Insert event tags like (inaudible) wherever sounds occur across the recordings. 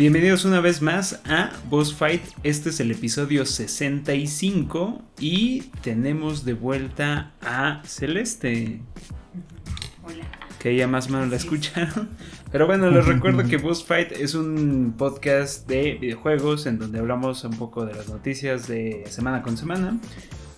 Bienvenidos una vez más a Boss Fight. Este es el episodio 65 y tenemos de vuelta a Celeste. Hola. Que ya más o menos la escucharon. Pero bueno, les recuerdo que (laughs) Boss Fight es un podcast de videojuegos en donde hablamos un poco de las noticias de semana con semana.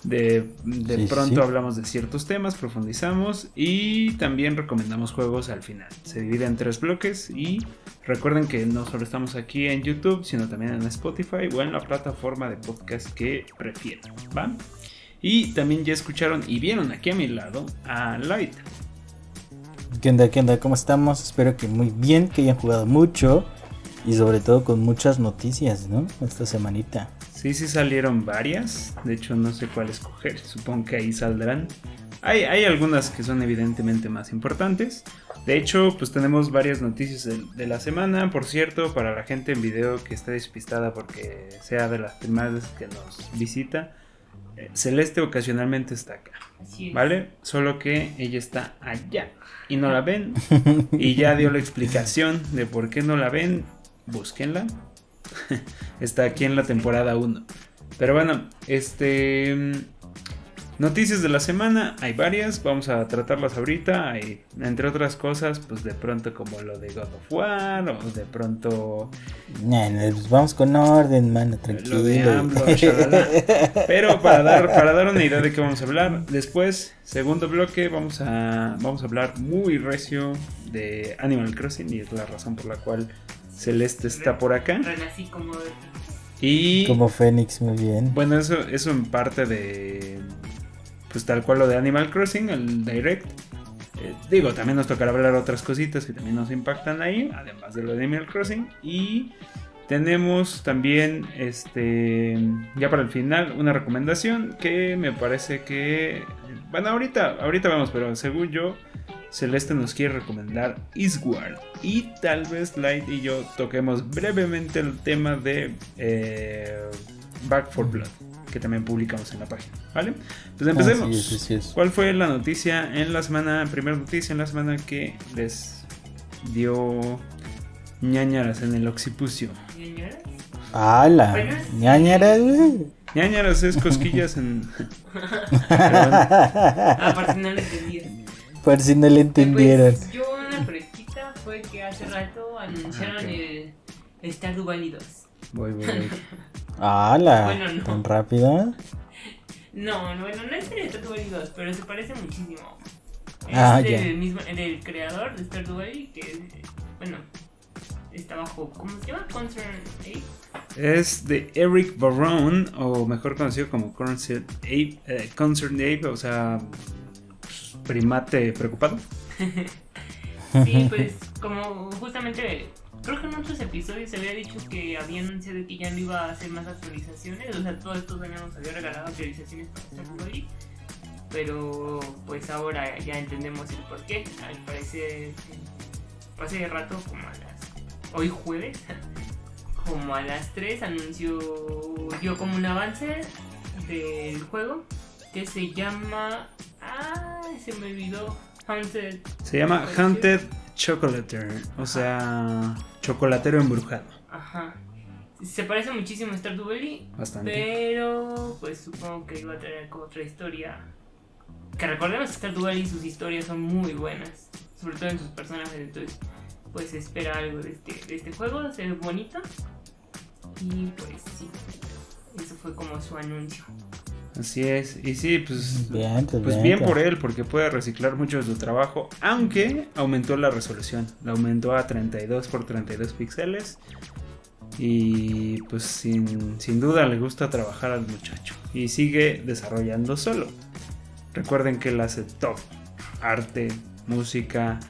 De, de Sí, pronto sí. hablamos de ciertos temas, profundizamos y también recomendamos juegos al final. Se divide en tres bloques y recuerden que no solo estamos aquí en YouTube, sino también en Spotify o en la plataforma de podcast que prefieran, ¿va? Y también ya escucharon y vieron aquí a mi lado a Light. ¿Qué onda? ¿Qué onda? ¿Cómo estamos? Espero que muy bien, que hayan jugado mucho y sobre todo con muchas noticias, ¿no? Esta semanita. Sí, sí salieron varias. De hecho, no sé cuál escoger. Supongo que ahí saldrán. Hay, hay algunas que son evidentemente más importantes. De hecho, pues tenemos varias noticias de, de la semana. Por cierto, para la gente en video que está despistada porque sea de las primeras que nos visita, eh, Celeste ocasionalmente está acá. ¿Vale? Solo que ella está allá y no la ven. (laughs) Y ya dio la explicación de por qué no la ven. Búsquenla. (laughs) está aquí en la temporada 1. Pero bueno, este. mm, Noticias de la semana, hay varias, vamos a tratarlas ahorita. Hay, entre otras cosas, pues de pronto como lo de God of War, o de pronto Nah, pues vamos con orden, mano, tranquilo. lo de AMLO, shalala. (laughs) Pero para dar, para dar una idea de qué vamos a hablar, después, segundo bloque, vamos a, vamos a hablar muy recio de Animal Crossing y es la razón por la cual Celeste está por acá. Renací como. Y Como Fénix, muy bien. bueno, eso, eso en parte de, pues tal cual lo de Animal Crossing, el Direct. Eh, digo, también nos tocará hablar otras cositas que también nos impactan ahí, además de lo de Animal Crossing. Y tenemos también, este, ya para el final, una recomendación que me parece que, bueno, ahorita, ahorita vamos, pero según yo, Celeste nos quiere recomendar Eastward. Y tal vez Light y yo toquemos brevemente el tema de eh, Back for Blood, que también publicamos en la página, ¿vale? Pues empecemos. Así es, así es. ¿Cuál fue la noticia en la semana, primera noticia en la semana que les dio ñañaras en el occipucio? ¿Señoras? ¡Hala! Bueno, sí. ñañara, güey. ñañaras es cosquillas en... (laughs) Ah, si no lo entendías. Por si no le entendieron. Pues, yo una fresquita fue que hace rato anunciaron Ah, ok. el Stardew Valley 2. Voy, voy, voy. (laughs) ¡Hala! Bueno, no. ¿Tan rápido? No, no, bueno, no es el Stardew Valley 2, pero se parece muchísimo. Es Ah, del, ya. mismo, del creador de Stardew Valley, que, bueno, está bajo, ¿cómo se llama? Concern 8. Es de Eric Barone, o mejor conocido como Concerned Ape, eh, Concerned Ape, o sea, pues, primate preocupado. (laughs) Sí, pues como justamente creo que en otros episodios se había dicho que había anunciado que ya no iba a hacer más actualizaciones, o sea, todos estos años nos había regalado actualizaciones para Stardew Valley, pero pues ahora ya entendemos el por qué. Al parecer, hace rato, como a las. hoy jueves, (laughs) como a las 3 anunció, dio como un avance del juego que se llama. Ah, se me olvidó. Haunted Se llama Hunted Chocolater, o sea, chocolatero embrujado. Ajá. Se parece muchísimo a Stardew Valley, Bastante. pero pues supongo que iba a tener como otra historia. Que recordemos que Stardew Valley sus historias son muy buenas, sobre todo en sus personajes, entonces pues espera algo de este, de este juego, se ve bonito. Y pues sí, eso fue como su anuncio. Así es. Y sí, pues, Bien, pues pues bien, bien por él, porque puede reciclar mucho de su trabajo, aunque aumentó la resolución. La aumentó a 32 por 32 píxeles. Y pues sin, sin duda le gusta trabajar al muchacho. Y sigue desarrollando solo. Recuerden que él hace todo. Arte, música,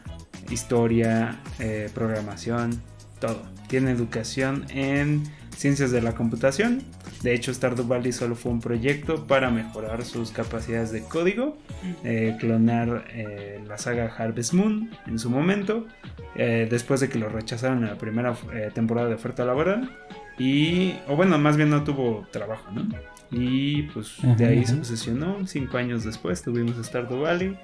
historia, eh, programación, todo. Tiene educación en ciencias de la computación. De hecho, Stardew Valley solo fue un proyecto para mejorar sus capacidades de código, eh, clonar eh, la saga Harvest Moon en su momento, eh, después de que lo rechazaron en la primera temporada de oferta laboral. Y, o bueno, más bien no tuvo trabajo, ¿no? Y pues de ahí se obsesionó. Cinco años después tuvimos Stardew Valley.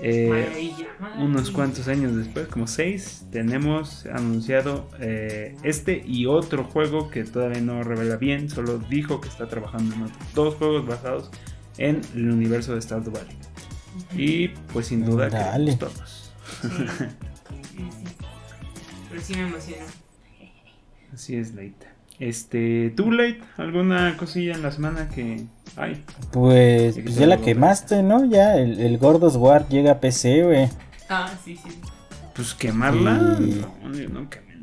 Eh, unos cuantos años después, como seis, tenemos anunciado eh, este y otro juego que todavía no revela bien, solo dijo que está trabajando en otros dos juegos basados en el universo de Stardew Valley. Y pues sin duda Dale. queremos todos. Sí, (laughs) sí, sí. Pero sí me emocionó. Así es, Leita. Este, ¿tú, Late? ¿Alguna cosilla en la semana que hay? Pues, que pues ya la quemaste, ¿no? Ya el, el Gordos War llega a PC, güey. Ah, sí, sí. Pues quemarla. Y- No, yo no quemé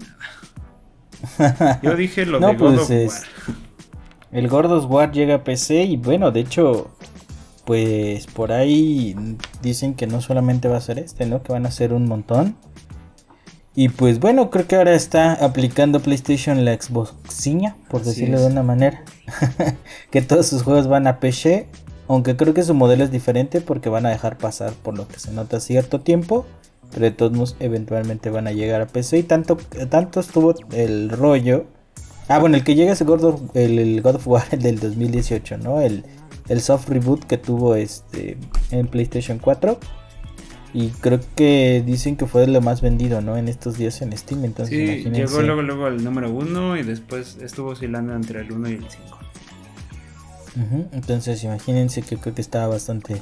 nada. Yo dije lo (laughs) No, de God pues, of es- War. El Gordos War llega a PC y bueno, de hecho, pues por ahí dicen que no solamente va a ser este, ¿no? Que van a ser un montón. Y pues bueno, creo que ahora está aplicando PlayStation la Xboxiña, por Así decirlo es. de una manera. (laughs) que todos sus juegos van a PC, aunque creo que su modelo es diferente porque van a dejar pasar por lo que se nota cierto tiempo. Pero de todos modos, eventualmente van a llegar a PC. Y tanto, tanto estuvo el rollo. Ah, bueno, el que llega es el God of, el, el God of War (laughs) el del 2018, ¿no? El, el soft reboot que tuvo este en PlayStation 4. Y creo que dicen que fue lo más vendido, ¿no? En estos días en Steam. Entonces, Sí, imagínense. llegó luego, luego al número uno y después estuvo oscilando entre el 1 y el 5. Ujú, Entonces, imagínense que creo que estaba bastante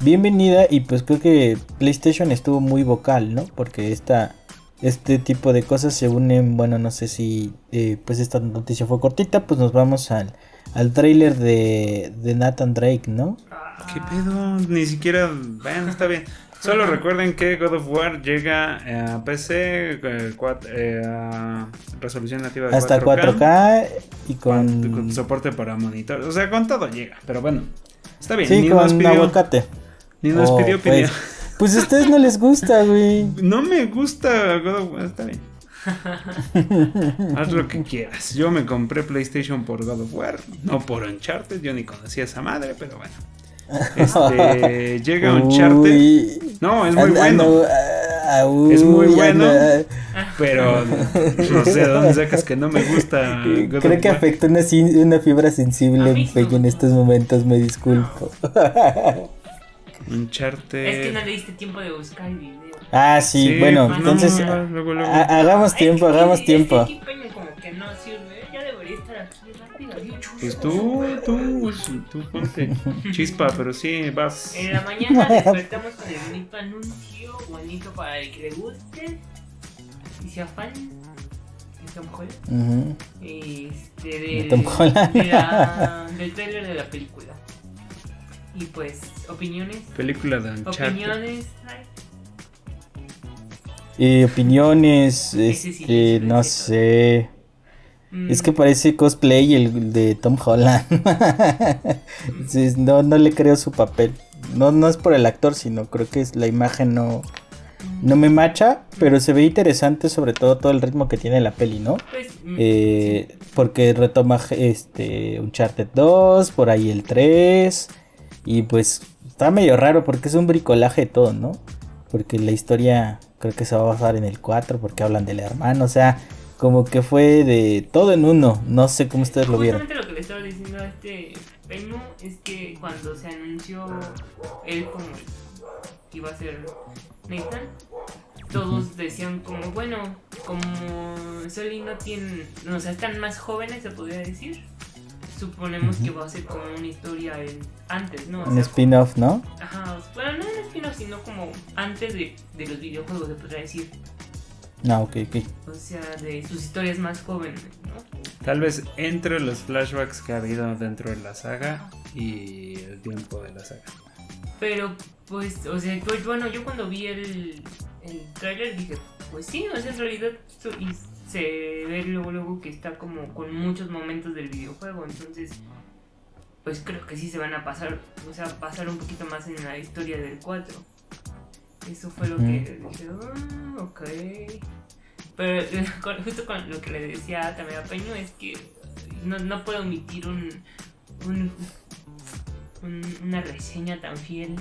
bienvenida. Y pues creo que PlayStation estuvo muy vocal, ¿no? Porque esta, este tipo de cosas se unen. Bueno, no sé si eh, pues esta noticia fue cortita. Pues nos vamos al, al trailer de, de Nathan Drake, ¿no? ¿Qué pedo? Ni siquiera. Bueno, está bien. Solo recuerden que God of War llega a PC eh, cuat- eh, a resolución nativa de Hasta 4K, 4K y con, con. con soporte para monitor. O sea, con todo llega. Pero bueno, está bien. Sí, ni, nos pidió, aguacate. ni nos Oh, pidió opinión. pues, (laughs) pues a ustedes no les gusta, güey. No me gusta God of War. Está bien. (laughs) Haz lo que quieras. Yo me compré PlayStation por God of War, no por Uncharted. Yo ni conocía esa madre, pero bueno. Este, (laughs) llega Uncharted. Uy. No, es muy bueno. ah, uy, Es muy bueno. Pero (laughs) no sé de dónde sacas que no me gusta. God Creo que War. afecta una, fibra sensible en estos momentos, me disculpo. (laughs) Uncharted. Es que no le diste tiempo de buscar el video. ah, sí, Sí, bueno, entonces no, hagamos tiempo, hagamos es tiempo. que aquí Peña como que no sirve. Pues tú, tú, tú ponte chispa, pero sí, vas. En la mañana despertamos con el bonito anuncio, bonito para el que le guste y sea fan. de Tom Holland. Este, De del, Tom Holland. de la- (laughs) del trailer de la película. Y pues, opiniones. Película de Uncharted. Opiniones. Y opiniones, sí, este, sí, no sé. Mm, Es que parece cosplay el de Tom Holland. (laughs) Sí, no, no le creo su papel. No, no es por el actor, sino creo que es la imagen no, no me macha, pero se ve interesante sobre todo todo el ritmo que tiene la peli, ¿no? Pues, mm, Eh, porque retoma este Uncharted 2, por ahí el 3 y pues está medio raro porque es un bricolaje de todo, ¿no? Porque la historia creo que se va a basar en el 4 porque hablan del hermano, o sea, como que fue de todo en uno, no sé cómo ustedes lo vieron. Lo que le estaba diciendo a este Peño es que cuando se anunció él como que iba a ser Nathan, todos decían como, bueno, como Soli no tiene, o sea, están más jóvenes, se podría decir. Suponemos que va a ser como una historia en- antes, ¿no? O Un spin-off, ¿no? Ajá, bueno, no un spin-off, sino como antes de, de los videojuegos, se podría decir. No, ok, ok. O sea, de sus historias más jóvenes, ¿no? Tal vez entre los flashbacks que ha habido dentro de la saga y el tiempo de la saga. Pero, pues, o sea, pues bueno, yo cuando vi el, el tráiler dije, pues sí, o sea, en realidad so- y se ve luego, luego que está como con muchos momentos del videojuego, entonces, pues creo que sí se van a pasar, o sea, pasar un poquito más en la historia del 4. Eso fue lo que dije, ah, ok. Pero eh, con- justo con lo que le decía también a Peño es que no, no puedo omitir un, un, un- una reseña tan fiel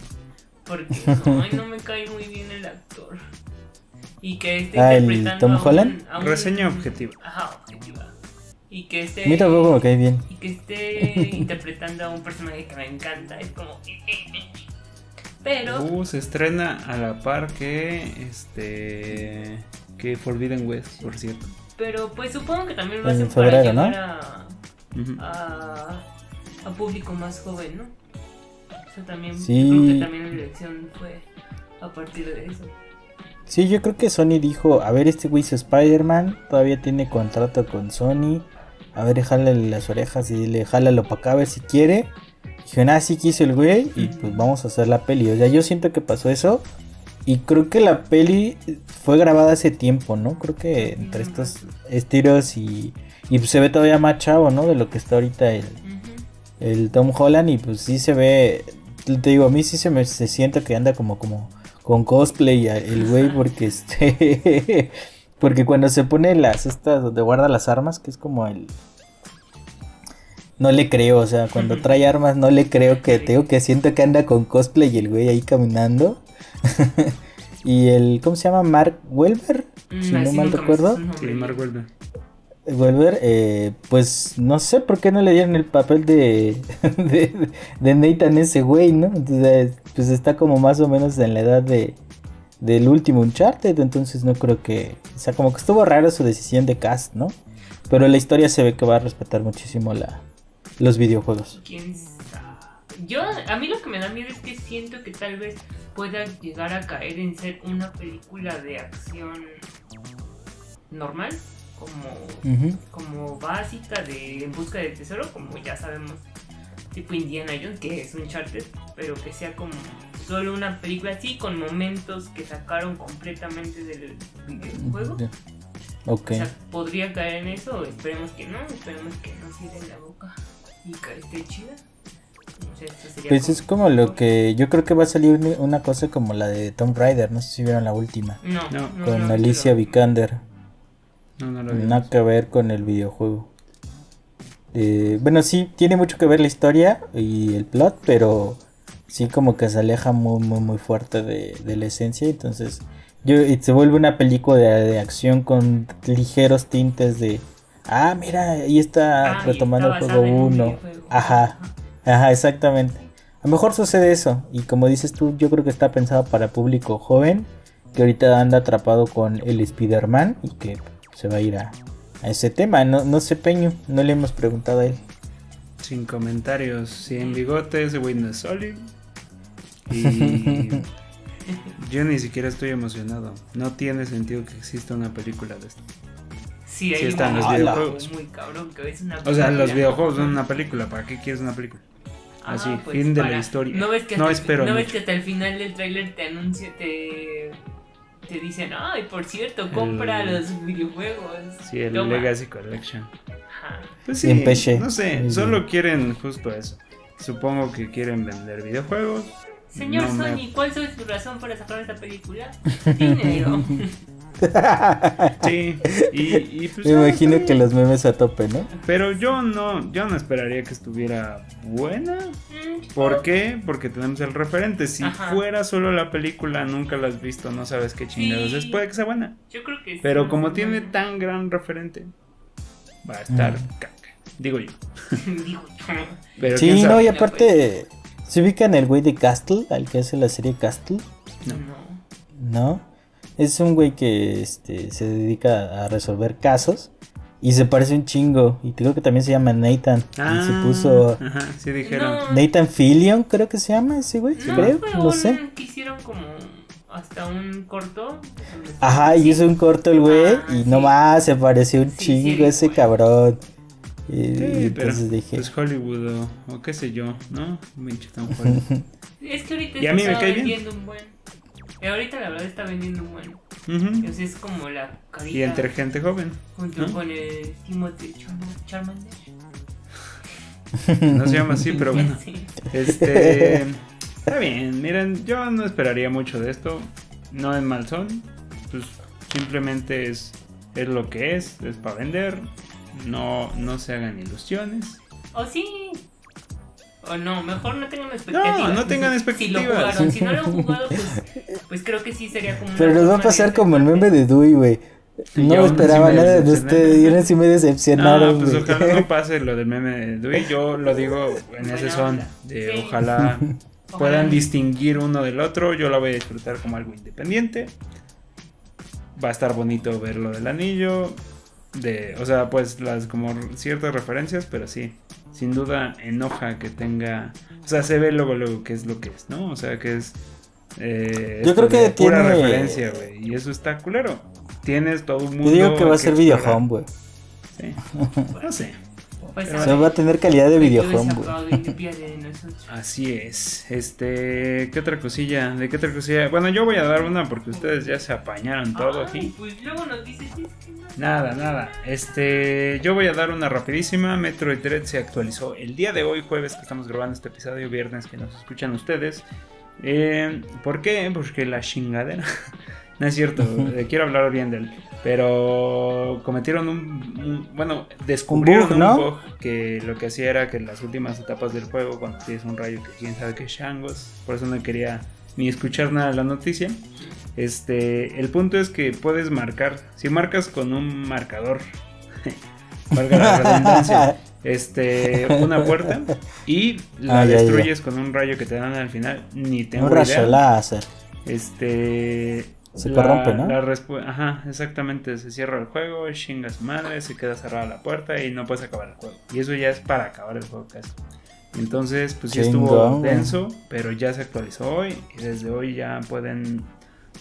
porque ay, no me (laughs) cae muy bien el actor. Y que esté Ah, ¿el interpretando Tom a un- Holland? a un- Reseña objetiva. Ajá, objetiva. Y que esté mí tampoco me cae bien. y que esté (laughs) interpretando a un personaje que me encanta. Es como. (laughs) Pero, Uh, se estrena a la par que este que Forbidden West, por cierto. pero pues supongo que también va a En ser febrero, para ¿no? llegar a, Ujú. a, a público más joven, ¿no? Eso también, Sí. creo que también la elección fue a partir de eso. Sí, yo creo que Sony dijo, a ver, este güey es Spider-Man, todavía tiene contrato con Sony, a ver, jálale las orejas y dile, jálalo para acá a ver si quiere. Dijeron, ah, sí quiso el güey y pues vamos a hacer la peli. O sea, yo siento que pasó eso y creo que la peli fue grabada hace tiempo, ¿no? Creo que entre estos estilos y, y se ve todavía más chavo, ¿no? De lo que está ahorita el, el Tom Holland y pues sí se ve, te digo, a mí sí se me se siente que anda como como con cosplay el güey porque este (laughs) porque cuando se pone las estas donde guarda las armas, que es como el no le creo, o sea, cuando trae armas no le creo que te digo que siento que anda con cosplay y el güey ahí caminando. (laughs) y el ¿cómo se llama? Mark Welber, si Mm, no así mal recuerdo. Sí, Mark Wahlberg. Wolver, eh, pues no sé por qué no le dieron el papel de, (laughs) de, de Nathan ese güey, ¿no? Entonces, pues está como más o menos en la edad de del último Uncharted, entonces no creo que, o sea, como que estuvo raro su decisión de cast, ¿no? Pero la historia se ve que va a respetar muchísimo la, los videojuegos. ¿Quién sabe? Yo, a mí lo que me da miedo es que siento que tal vez pueda llegar a caer en ser una película de acción normal, como, como básica de En busca del tesoro, como ya sabemos, tipo Indiana Jones, que es un charter, pero que sea como solo una película así, con momentos que sacaron completamente del videojuego. Ok. O sea, podría caer en eso, esperemos que no, esperemos que no cierre la boca y que esté chida. No sé, eso sería Pues es como lo que yo creo que va a salir una- cosa como la de Tomb Raider, no sé si vieron la última, No, No. con no, Alicia Vikander. No, no lo. Nada que ver con el videojuego. Eh, bueno, sí, tiene mucho que ver la historia y el plot, pero sí como que se aleja muy, muy, muy fuerte de, de la esencia. Entonces, yo, y se vuelve una película de, de acción con ligeros tintes de, ah, mira, ahí está Ah, retomando el juego basada en un 1. videojuego. Ajá, ajá, exactamente. A lo mejor sucede eso. Y como dices tú, yo creo que está pensado para público joven, que ahorita anda atrapado con el Spider-Man y que se va a ir a, a ese tema. No, no sé, Peño, no le hemos preguntado a él. Sin comentarios, sin bigote, ese güey no es Solid. Y (laughs) yo ni siquiera estoy emocionado. No tiene sentido que exista una película de esto. Sí, Sí están un los videojuego videojuegos. muy cabrón que es una O sea, los película. videojuegos son una película. ¿Para qué quieres una película? Ah, Así, pues, fin de para- la historia. No ves que No hasta, el- espero no ves que hasta el final del tráiler te anuncia, te, te dicen, ay, por cierto, compra El- los videojuegos. Sí, el Toma". Legacy Collection. Ajá. Pues sí, no sé, solo quieren justo eso. Supongo que quieren vender videojuegos. Señor No me- Sony, ¿cuál es su razón para sacar esta película? Dinero. (laughs) (laughs) Sí, y, y pues Me ah, imagino que los memes a tope, ¿no? Pero yo no, yo no esperaría que estuviera buena. Mm, ¿Por qué? Porque tenemos el referente. Si Ajá. fuera solo la película, nunca la has visto, no sabes qué chingados Sí. es. Puede que sea buena. Yo creo que sí. Pero como tiene tan gran referente, va a estar Mm. caca. Digo yo. (laughs) Digo yo. Pero Sí, no, y aparte, ¿se ubican el güey de Castle, al que hace la serie Castle? No. No. Es un güey que este, se dedica a resolver casos y se parece un chingo. Y creo que también se llama Nathan. y Ah, se puso Ajá, sí dijeron. No. Nathan Fillion, creo que se llama ese güey. No, creo, fue no un- sé. que hicieron como hasta un corto. Ajá, y hizo un corto el güey Ah, y sí. nomás se pareció un Sí, chingo sí, ese güey. cabrón. Y, Sí, y pero entonces dije, pues Hollywood o, o qué sé yo, ¿no? Pinche Tom (laughs) Holland. Es que ahorita Y a mí me está cae bien. un buen. Y ahorita la verdad está vendiendo un buen. Ujú. Entonces es como la carita Y entre gente joven. junto ¿no? con el Timothy Char- Charmander. No se llama así, pero (laughs) bueno. Sí. Este. Está bien, miren, yo no esperaría mucho de esto. No en mal son. Pues simplemente es, es lo que es, es para vender. No, no se hagan ilusiones. O sí. O no, mejor no tengan expectativas. No, no tengan Si lo expectativas. jugaron, si no lo han jugado, pues, pues creo que sí sería como. pero nos va a pasar como el meme de Dewey, güey. Sí, No yo esperaba sí nada de ustedes y ahora sí me decepcionaron, No, pues güey. ojalá no (laughs) pase lo del meme de Dewey. Yo lo digo en ese son. De Sí. ojalá (laughs) puedan distinguir uno del otro. Yo la voy a disfrutar como algo independiente. Va a estar bonito ver lo del anillo. De, o sea, pues las como ciertas referencias, pero sí, sin duda enoja que tenga, o sea, se ve luego luego que es lo que es, ¿no? O sea, que es eh, Yo creo que pura tiene referencia, güey, y eso está culero. Tienes todo un mundo. Yo digo que va a ser video home, güey. Sí. (laughs) no sé. Pues o sea, va a tener calidad de videojuego. Así es. Este, ¿qué otra cosilla? ¿De qué otra cosilla? Bueno, yo voy a dar una porque ustedes ya se apañaron todo aquí. Pues luego nos dices Nada, nada. Este, yo voy a dar una rapidísima. Metroid Dread se actualizó el día de hoy, jueves que estamos grabando este episodio, viernes que nos escuchan ustedes. Eh, ¿Por qué? Porque la chingadera. (laughs) no es cierto, (laughs) quiero hablar bien de él. Pero cometieron un, bueno, descubrieron un bug, que lo que hacía era que en las últimas etapas del juego, cuando tienes un rayo que quién sabe qué changos, por eso no quería ni escuchar nada de la noticia. Este, el punto es que puedes marcar, si marcas con un marcador, (laughs) valga la redundancia, este, una puerta y la destruyes con un rayo que te dan al final, ni tengo un rayo láser. Este, se corrompe, ¿no? Ajá, exactamente. Se cierra el juego, chinga su madre, se queda cerrada la puerta y no puedes acabar el juego. Y eso ya es para acabar el juego casi. Entonces, pues sí estuvo denso, pero ya se actualizó hoy y desde hoy ya pueden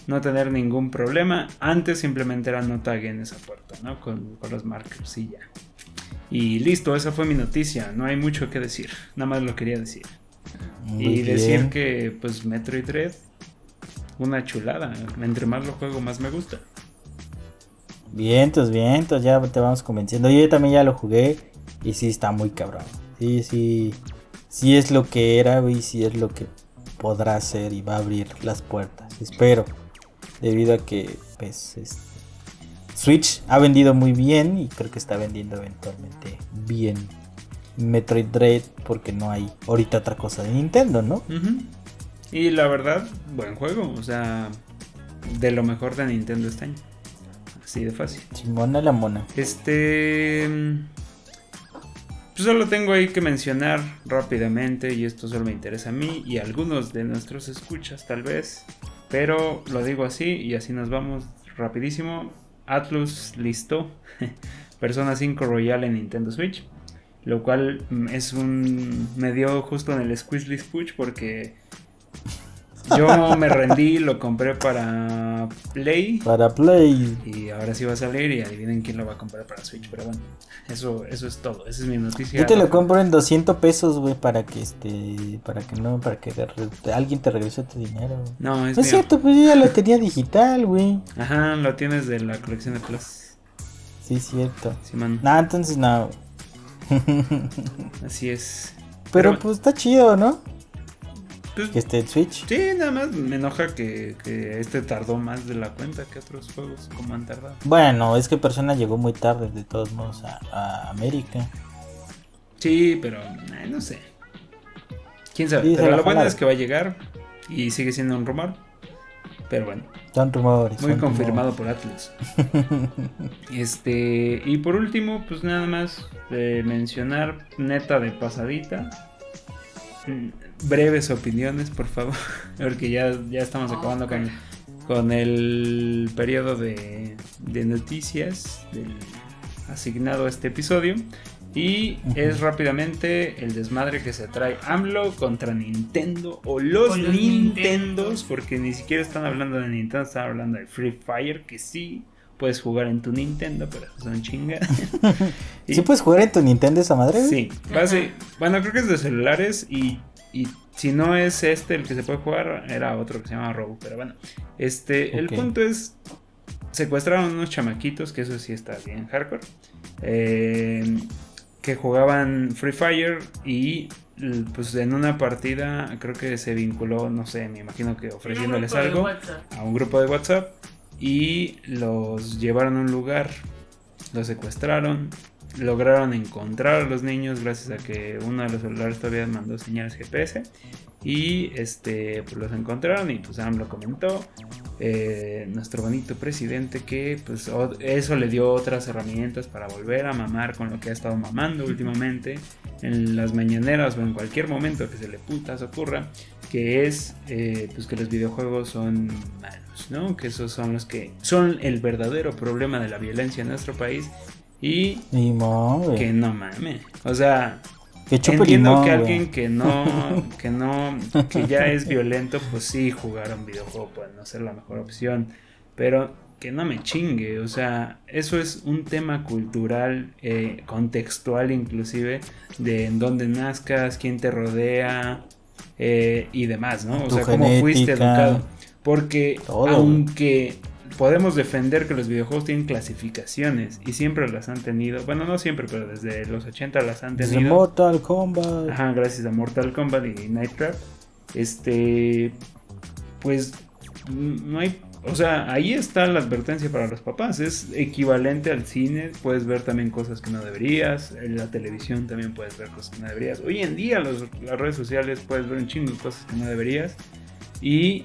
no tener ningún problema. Antes simplemente era no en esa puerta, ¿no? Con, los markers y ya. Y listo, esa fue mi noticia. No hay mucho que decir. Nada más lo quería decir. y decir que, pues, Metroid Dread una chulada. Entre más lo juego, más me gusta. Vientos, vientos, ya te vamos convenciendo. Yo también ya lo jugué y sí está muy cabrón. Sí, sí, sí es lo que era y sí es lo que podrá ser y va a abrir las puertas. Espero, debido a que pues, Switch ha vendido muy bien y creo que está vendiendo eventualmente bien Metroid Dread porque no hay ahorita otra cosa de Nintendo, ¿no? Y la verdad, buen juego. O sea, de lo mejor de Nintendo este año. Así de fácil. Chingona la mona. Este. Pues solo tengo ahí que mencionar rápidamente, y esto solo me interesa a mí y a algunos de nuestros escuchas tal vez, pero lo digo así y así nos vamos rapidísimo. Atlus listo (laughs) Persona 5 Royal en Nintendo Switch, lo cual es un... me dio justo en el Squeeze Push porque yo me rendí, lo compré para Play. Para Play. Y ahora sí va a salir y adivinen quién lo va a comprar para Switch. Pero bueno, eso, eso es todo. Esa es mi noticia. Yo te lo compro en 200 pesos, güey, para que este, para que no, para que alguien te regrese tu dinero. No, es, es cierto, pues yo ya lo tenía digital, güey. Ajá, lo tienes de la colección de Plus. Sí, cierto. Sí, man. Nah, entonces no. (laughs) Así es. Pero pues está chido, ¿no? Pues, que esté en Switch. Sí, nada más me enoja que, este tardó más de la cuenta que otros juegos como han tardado. Bueno, es que Persona llegó muy tarde de todos modos a, América. Sí, pero eh, no sé. Quién sabe. pero lo bueno es que va a llegar y sigue siendo un rumor. Pero bueno. Son rumores. Muy confirmado por Atlas. (laughs) este, y por último, pues nada más de mencionar neta de pasadita breves opiniones, por favor, (laughs) porque ya, ya estamos acabando con, con el periodo de, de noticias asignado a este episodio. Y es rápidamente el desmadre que se trae AMLO contra Nintendo o los, Nintendos, porque ni siquiera están hablando de Nintendo, están hablando de Free Fire, que sí puedes jugar en tu Nintendo, pero son chingas. (laughs) ¿Sí puedes jugar en tu Nintendo esa madre? Sí, bueno, creo que es de celulares y y si no es este el que se puede jugar, era otro que se llama Rogue. Pero bueno, este, el punto es, secuestraron unos chamaquitos, que eso sí está bien hardcore, eh, que jugaban Free Fire y pues en una partida creo que se vinculó, no sé, me imagino que ofreciéndoles algo a un grupo de WhatsApp y los llevaron a un lugar, los secuestraron, lograron encontrar a los niños gracias a que uno de los celulares todavía mandó señales GPS y este pues los encontraron y pues Sam lo comentó eh, nuestro bonito presidente que pues eso le dio otras herramientas para volver a mamar con lo que ha estado mamando últimamente en las mañaneras o en cualquier momento que se le putas ocurra que es eh, pues que los videojuegos son malos no que esos son los que son el verdadero problema de la violencia en nuestro país y que no mames. O sea que Entiendo que alguien que no, (laughs) que no, que ya es violento, pues sí, jugar a un videojuego puede no ser la mejor opción. Pero que no me chingue, o sea, eso es un tema cultural, eh, contextual inclusive, de en dónde nazcas, quién te rodea eh, y demás, ¿no? O sea, cómo fuiste educado. Porque aunque podemos defender que los videojuegos tienen clasificaciones y siempre las han tenido. Bueno, no siempre, pero desde los 80 las han tenido. Desde Mortal Kombat. Ajá, gracias a Mortal Kombat y Night Trap. Este, pues no hay, o sea, ahí está la advertencia para los papás. Es equivalente al cine. Puedes ver también cosas que no deberías. En la televisión también puedes ver cosas que no deberías. Hoy en día las redes sociales puedes ver un chingo de cosas que no deberías. Y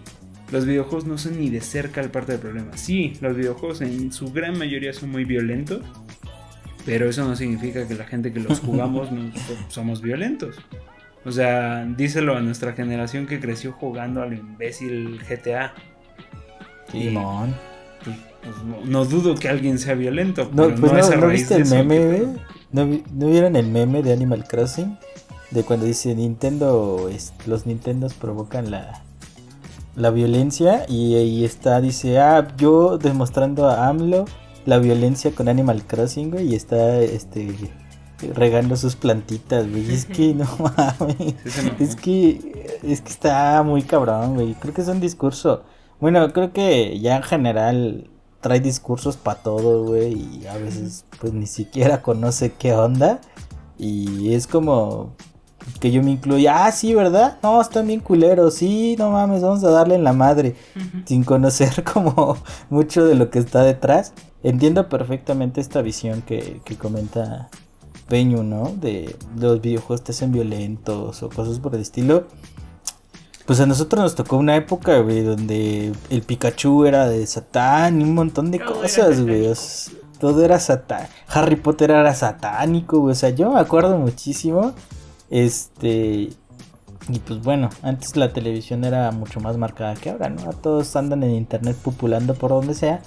los videojuegos no son ni de cerca el parte del problema. Sí, los videojuegos en su gran mayoría son muy violentos, pero eso no significa que la gente que los (laughs) jugamos no somos violentos. O sea, díselo a nuestra generación que creció jugando al imbécil GTA. Simón. Pues, pues, no, dudo que alguien sea violento. No, pues no, viste el meme, ¿No, ¿No vieron el meme de Animal Crossing? De cuando dice Nintendo, los Nintendos provocan la, la violencia y ahí está, dice, ah, yo demostrando a AMLO la violencia con Animal Crossing, güey, y está, este, regando sus plantitas, güey, es que no (laughs) mames, es que, es que está muy cabrón, güey, creo que es un discurso, bueno, creo que ya en general trae discursos para todo, güey, y a veces pues ni siquiera conoce qué onda, y es como, que yo me incluya, ah, sí, ¿verdad? No, están bien culeros, sí, no mames, vamos a darle en la madre, sin conocer (laughs) como mucho de lo que está detrás. Entiendo perfectamente esta visión que, que comenta Peño, ¿no? De los videojuegos te hacen violentos o cosas por el estilo. Pues a nosotros nos tocó una época, güey, donde el Pikachu era de Satán y un montón de cosas, güey. Todo era Satán. Harry Potter era satánico, güey. O sea, yo me acuerdo muchísimo este. Y pues bueno, antes la televisión era mucho más marcada que ahora, ¿no? Todos andan en internet populando por donde sea.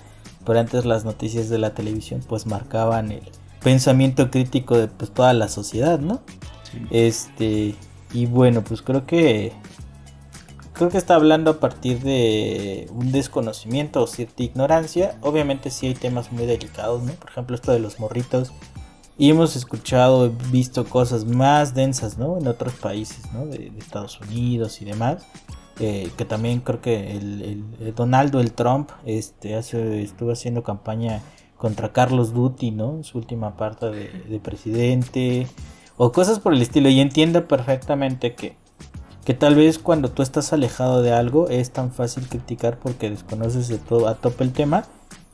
Pero antes las noticias de la televisión pues marcaban el pensamiento crítico de pues toda la sociedad, ¿no? Este. Y bueno, pues creo que. Creo que está hablando a partir de un desconocimiento o cierta ignorancia. Obviamente sí hay temas muy delicados, ¿no? Por ejemplo, esto de los morritos y hemos escuchado, visto cosas más densas, ¿no? En otros países, ¿no? De, Estados Unidos y demás. Eh, que también creo que el, Donaldo, el Trump, este, hace, estuvo haciendo campaña contra Carlos Duty, ¿no? Su última parte de, de presidente. O cosas por el estilo. Y entiendo perfectamente que, que tal vez cuando tú estás alejado de algo es tan fácil criticar porque desconoces de todo a tope el tema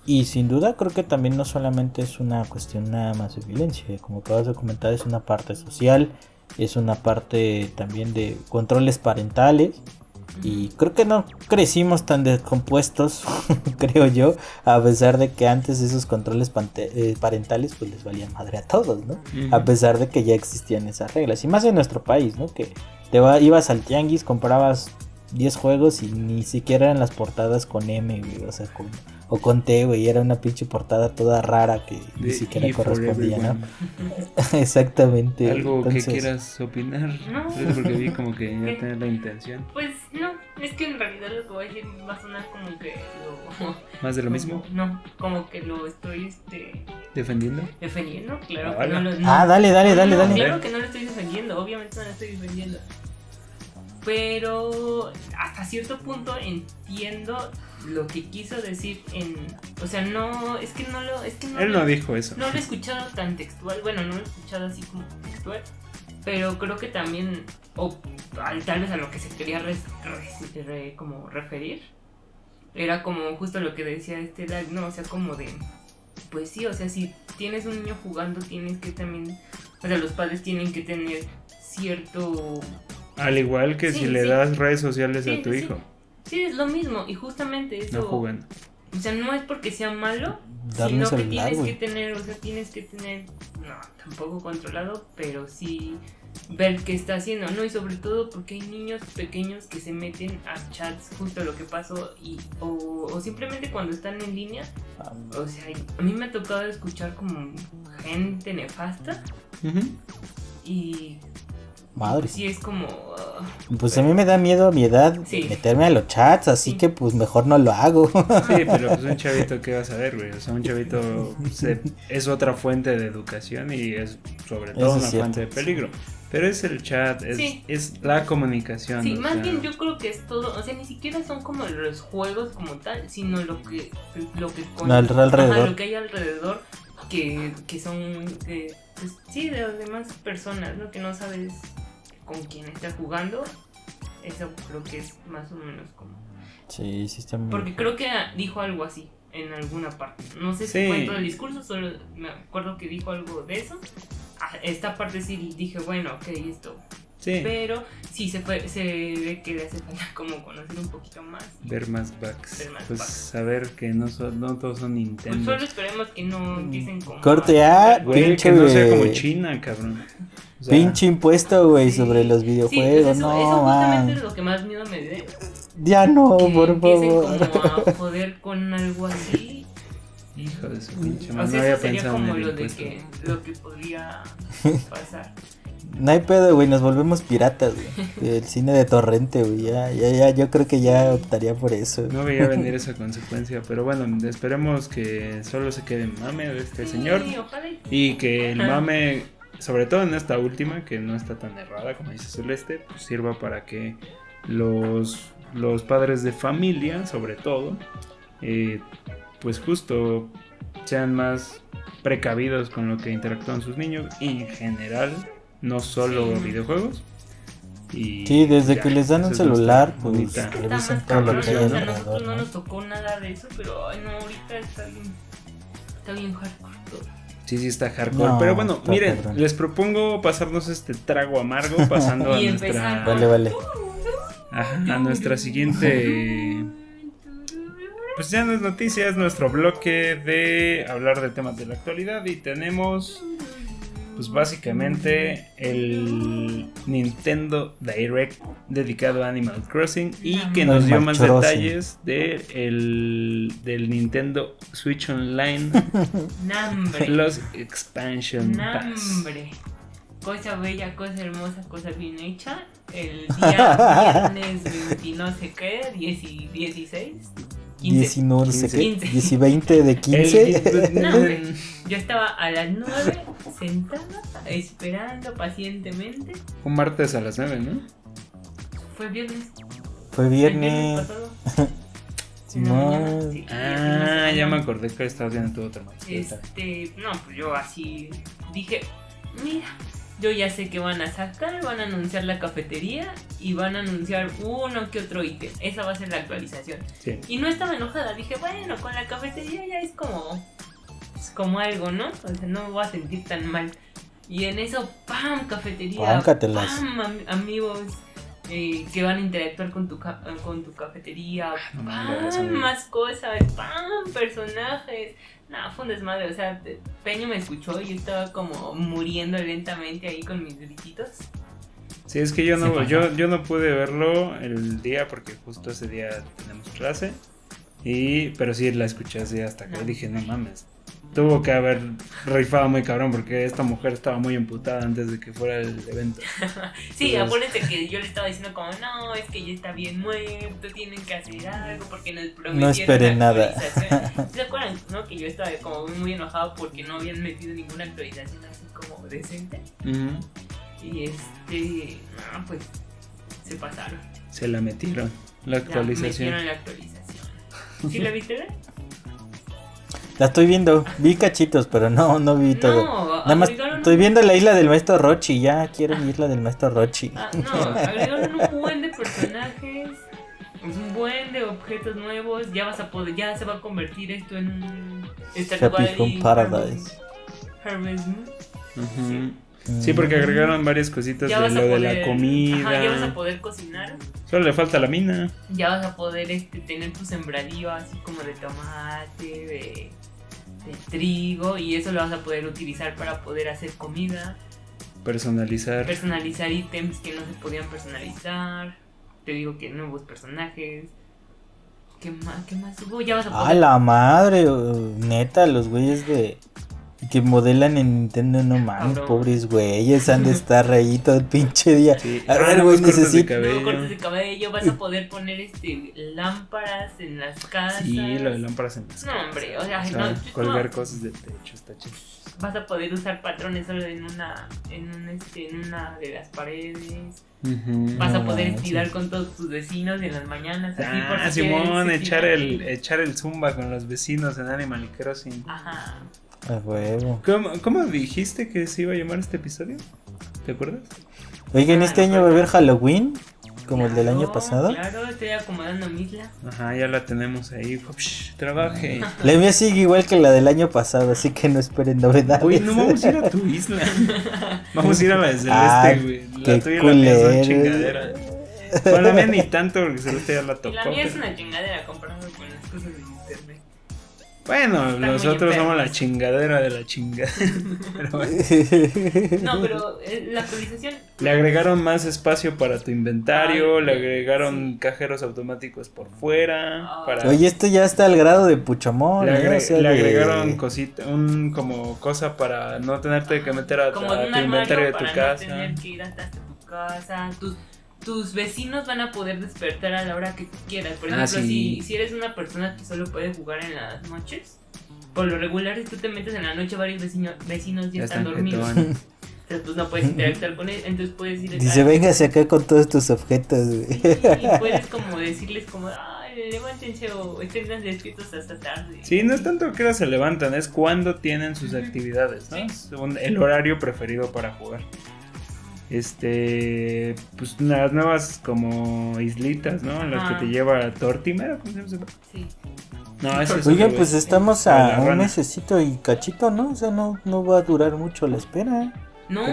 y sin duda creo que también no solamente es una cuestión nada más de violencia, como acabas de comentar, es una parte social, es una parte también de controles parentales. Y creo que no crecimos tan descompuestos, (laughs) creo yo, a pesar de que antes esos controles eh, parentales pues les valían madre a todos, ¿no? A pesar de que ya existían esas reglas. Y más en nuestro país, ¿no? Que te ibas al tianguis, comprabas 10 juegos y ni siquiera eran las portadas con M, o sea, con o conté, güey, era una pinche portada toda rara que ni siquiera correspondía, ¿no? (laughs) Exactamente. ¿Algo que quieras opinar? No. Porque vi como que ya (laughs) tenés la intención. Pues no, es que en realidad lo que voy a decir va a sonar como que lo... (laughs) ¿Más de lo mismo? No, como que lo estoy, este... ¿Defendiendo? Defendiendo, claro. Ah, que no lo, ah dale, dale, dale, dale. Claro que no lo estoy defendiendo, obviamente no lo estoy defendiendo. Pero hasta cierto punto entiendo lo que quiso decir en o sea no es que no lo es que no él no dijo eso. no lo he escuchado tan textual bueno no lo he escuchado así como textual pero creo que también o tal vez a lo que se quería como referir era como justo lo que decía este Dag no o sea como de pues sí o sea si tienes un niño jugando tienes que también o sea los padres tienen que tener cierto al igual que si le das redes sociales a tu hijo Sí, es lo mismo. Y justamente eso. No jueguen. O sea, no es porque sea malo, Darle un sino que tienes que tener, o sea, tienes que tener, no, tampoco controlado, pero sí ver qué está haciendo, ¿no? Y sobre todo porque hay niños pequeños que se meten a chats, justo lo que pasó, y, o, o simplemente cuando están en línea, Ah, o sea, a mí me ha tocado escuchar como gente nefasta y Madre. sí es como... ah, Pues a mí me da miedo a mi edad Sí. meterme a los chats, así Sí. que pues mejor no lo hago. Sí, (laughs) pero pues un chavito, ¿qué vas a ver, güey? O sea, un chavito se- es otra fuente de educación y es sobre todo Eso es una cierto. fuente de peligro. Pero es el chat, es, Sí. es la comunicación. Sí, más sea, bien yo creo que es todo, o sea, ni siquiera son como los juegos como tal, sino lo que lo que con- Lo al- alrededor. Ajá, lo que hay alrededor que, que son que, pues, sí, de las demás personas, ¿no? Que no sabes con quién estás jugando. Eso creo que es más o menos como Sí, sí está muy... porque creo que dijo algo así en alguna parte. No sé si Sí. fue en todo el discurso, solo me acuerdo que dijo algo de eso. Ah, esta parte sí dije, bueno, ok, esto Sí, pero sí se, fue, se ve que le hace falta (laughs) como conocer un poquito más. ver más bugs. Ver más pues bugs. saber que no, son, no todos son Pues Nintendo. solo esperemos que no empiecen como... Corte A, Güey, pinche, que no sea como. China, cabrón. O sea, Pinche impuesto, güey, Sí. sobre los Sí, videojuegos. pues eso, no, eso justamente man. es lo que más miedo me dé. Ya no, que por favor. como a (laughs) joder con algo así. Hijo de su pinche O madre. sea, no había eso sería como el lo de que, lo que podría pasar. (laughs) No hay pedo, güey, nos volvemos piratas, güey. El cine de torrente, güey. Ya, ya, ya, yo creo que ya optaría por eso. No veía (laughs) venir esa consecuencia, pero bueno, esperemos que solo se quede en mame de este señor Sí, ojalá y- y que el mame, sobre todo en esta última, que no está tan errada como dice Celeste, pues sirva para que los, los padres de familia, sobre todo, eh, pues justo sean más precavidos con lo que interactúan sus niños en general, no solo Sí. videojuegos. Y Sí, desde ya, que les dan un celular, pues, bonita- Está Revisen todo lo que hay alrededor, no ¿no? nos tocó nada de eso, pero ay no, ahorita está bien, está bien hardcore. Sí, sí está hardcore. No, Pero bueno, miren, cabrón. les propongo pasarnos este trago amargo (laughs) pasando a Y nuestra, empezar Vale, vale. ajá, a nuestra siguiente. Pues ya no es noticias, es nuestro bloque de hablar de temas de la actualidad y tenemos pues básicamente el Nintendo Direct dedicado a Animal Crossing y que nos dio más detalles de el, del Nintendo Switch Online, (laughs) Nambre. los Expansion Pass. Nambre. Cosa bella, cosa hermosa, cosa bien hecha. El día (laughs) viernes 20 no sé qué, 10 y 16, 15. 19, (laughs) no sé qué, 15. 10 y 20 de 15. El- No. Yo estaba a las 9 sentada, esperando pacientemente. Un martes a las 9, ¿no? Fue viernes. Fue viernes. (laughs) Sí, fin de Ah, ya me acordé que estabas viendo tu otra. Este, no, pues yo así dije, mira, yo ya sé que van a sacar, van a anunciar la cafetería y van a anunciar uno que otro ítem. Esa va a ser la actualización. Sí. Y no estaba enojada, dije, bueno, con la cafetería ya es como, es como algo, ¿no? O sea, no me voy a sentir tan mal. Y en eso, ¡pam! Cafetería. ¡Pam! am- amigos eh, que van a interactuar con tu, ca- con tu cafetería. mames, ¡Pam! Más cosas. ¡Pam! Personajes. No, fue un desmadre. O sea, Peño me escuchó y yo estaba como muriendo lentamente ahí con mis grititos. Sí, es que yo no, yo, yo no pude verlo el día porque justo ese día tenemos clase. Y, pero sí la escuché así hasta que Ajá. dije, no mames. Tuvo que haber rifado muy cabrón porque esta mujer estaba muy emputada antes de que fuera el evento. (laughs) Sí, Entonces- acuérdense que yo le estaba diciendo como, no, es que ya está bien muerto, tienen que hacer algo porque nos prometieron esperen nada. actualización". (laughs) ¿Se acuerdan, no? Que yo estaba como muy enojado porque no habían metido ninguna actualización así como decente. Y este, no, pues se pasaron. Se la metieron. La actualización. metieron la actualización. ¿Sí la viste? (laughs) La estoy viendo. Vi cachitos, pero no, no vi todo. No, Nada más estoy viendo la isla del maestro Rochi. Ya quiero ir la del maestro Rochi. Ah, no, agregaron un buen de personajes, un buen de objetos nuevos. Ya vas a poder, ya se va a convertir esto en un Happy Home Paradise. Harvest Moon. Ujú. Sí, porque agregaron varias cositas Ya de lo de la comida. Ajá, ya vas a poder cocinar. Solo le falta la mina. Ya vas a poder este, tener tu sembradío así como de tomate, de, de trigo. Y eso lo vas a poder utilizar para poder hacer comida. Personalizar. Personalizar ítems que no se podían personalizar. Te digo que nuevos personajes. ¿Qué más? ¿Qué más hubo? Ya vas a A poder. la madre, neta, los güeyes de que modelan en Nintendo, no mames, pobres güeyes, han de (laughs) estar ahí todo el pinche día. Sí. A ver, güey, cortes de necesito- cabello. Nuevos cortes de cabello, vas a poder poner este lámparas en las casas. Sí, lo de lámparas en las No, hombre, o sea, O sea, no, colgar no. cosas de techo, está chido. vas a poder usar patrones solo en una en un, este en una de las paredes vas a No poder estirar con todos tus vecinos en las mañanas así por Ah, Simón, echar el, echar el zumba con los vecinos en Animal Crossing. ajá A huevo. ¿Cómo, cómo dijiste que se iba a llamar este episodio? ¿Te acuerdas? Oigan, Ah, este no, año va a haber Halloween, como el del año Claro, pasado. claro estoy acomodando mi isla Ajá, ya la tenemos ahí. Psh, trabaje. La mía sigue igual que la del año pasado, así que no esperen novedades. Oye, no vamos a ir a tu isla. (laughs) Vamos a ir a la de Celeste, Ay, güey. La qué tuya y la mía son chingadera. Bueno, la mía ni tanto porque Celeste ya la y tocó. la mía es pero- una chingadera comparado con las cosas de internet Bueno, Están nosotros somos la chingadera de la chingada. (laughs) Pero bueno. no pero eh, la actualización Le agregaron más espacio para tu inventario, Ay, le agregaron sí. cajeros automáticos por fuera. Ah. Para, Oye, esto ya está al grado de Puchamón. le, ¿eh? agre- O sea, le de- agregaron cosita, un como cosa para no tenerte que meter a, como tu inventario de tu para no casa. tener que ir hasta tu casa. Tus, tus vecinos van a poder despertar a la hora que tú quieras. Por Ah, ejemplo, sí. si, si eres una persona que solo puede jugar en las noches, por lo regular si tú te metes en la noche varios vecinos, vecinos ya, Ya están, están dormidos. (laughs) Entonces pues no puedes interactuar con ellos. Entonces puedes ir Dice, a- véngase acá con todos tus objetos, güey. Sí, y puedes como decirles como, ay, levántense o estén despiertos hasta tarde. Sí, no es tanto que ahora se levantan, es cuando tienen sus actividades, ¿no? Según el horario preferido para jugar. Este, pues las nuevas como islitas, ¿no? En las que te lleva Tortimer, ¿cómo se llama? Sí. No, es otro, pues estamos a un mesecito y cachito, ¿no? O sea, no, no va a durar mucho la espera. No,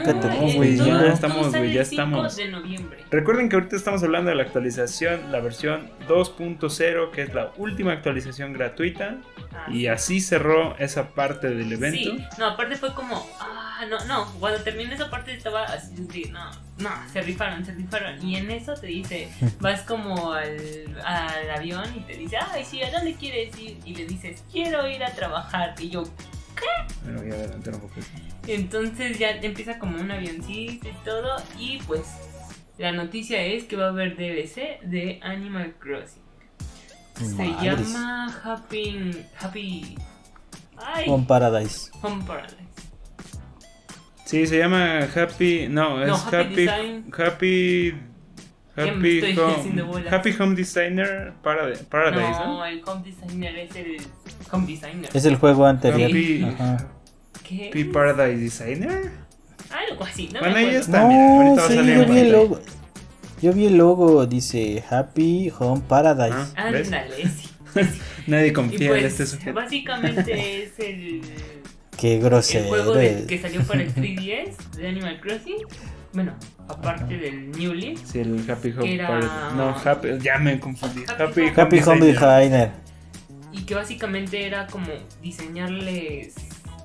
güey, ya estamos, güey, ya el 5 estamos. de noviembre. Recuerden que ahorita estamos hablando de la actualización, la versión 2.0, que es la última actualización gratuita. Ah, Y así cerró esa parte del evento. Sí, no, aparte fue como, ah, no, no, cuando terminé esa parte estaba así no, no, se rifaron, se rifaron. Y en eso te dice, (laughs) vas como al, al avión y te dice, ay, sí, ¿a dónde quieres ir? Y le dices, quiero ir a trabajar. Y yo, Bueno, un poco. entonces ya empieza como un avioncito y todo. Y pues, la noticia es que va a haber DLC de Animal Crossing. Se Madres. llama Happy, Happy, ay, Con Paradise. Home Paradise. Sí, se llama Happy. No, es No, Happy. Happy Design. Happy. Happy, estoy Home, haciendo bolas. Happy Home Designer Parade- Paradise, ¿no? No, el home designer es el home designer. Es el juego anterior. Happy, Ajá. ¿Qué? Happy Paradise Designer. Algo así, no Bueno, me ahí acuerdo. está. mira, No, ahorita va a sí, salir yo vi el logo. Yo vi el logo, dice Happy Home Paradise. Ah, ¿ves? Ándale, sí. (laughs) Nadie confía en este pues, sujeto. básicamente (laughs) es el, Qué el grosero. juego de- que salió para el 3DS de Animal Crossing. Bueno, aparte del New Leaf. Sí, el Happy Home era-. No, Happy. Ya me confundí. Happy Happy, Home- Happy Home Designer. Y que básicamente era como diseñarles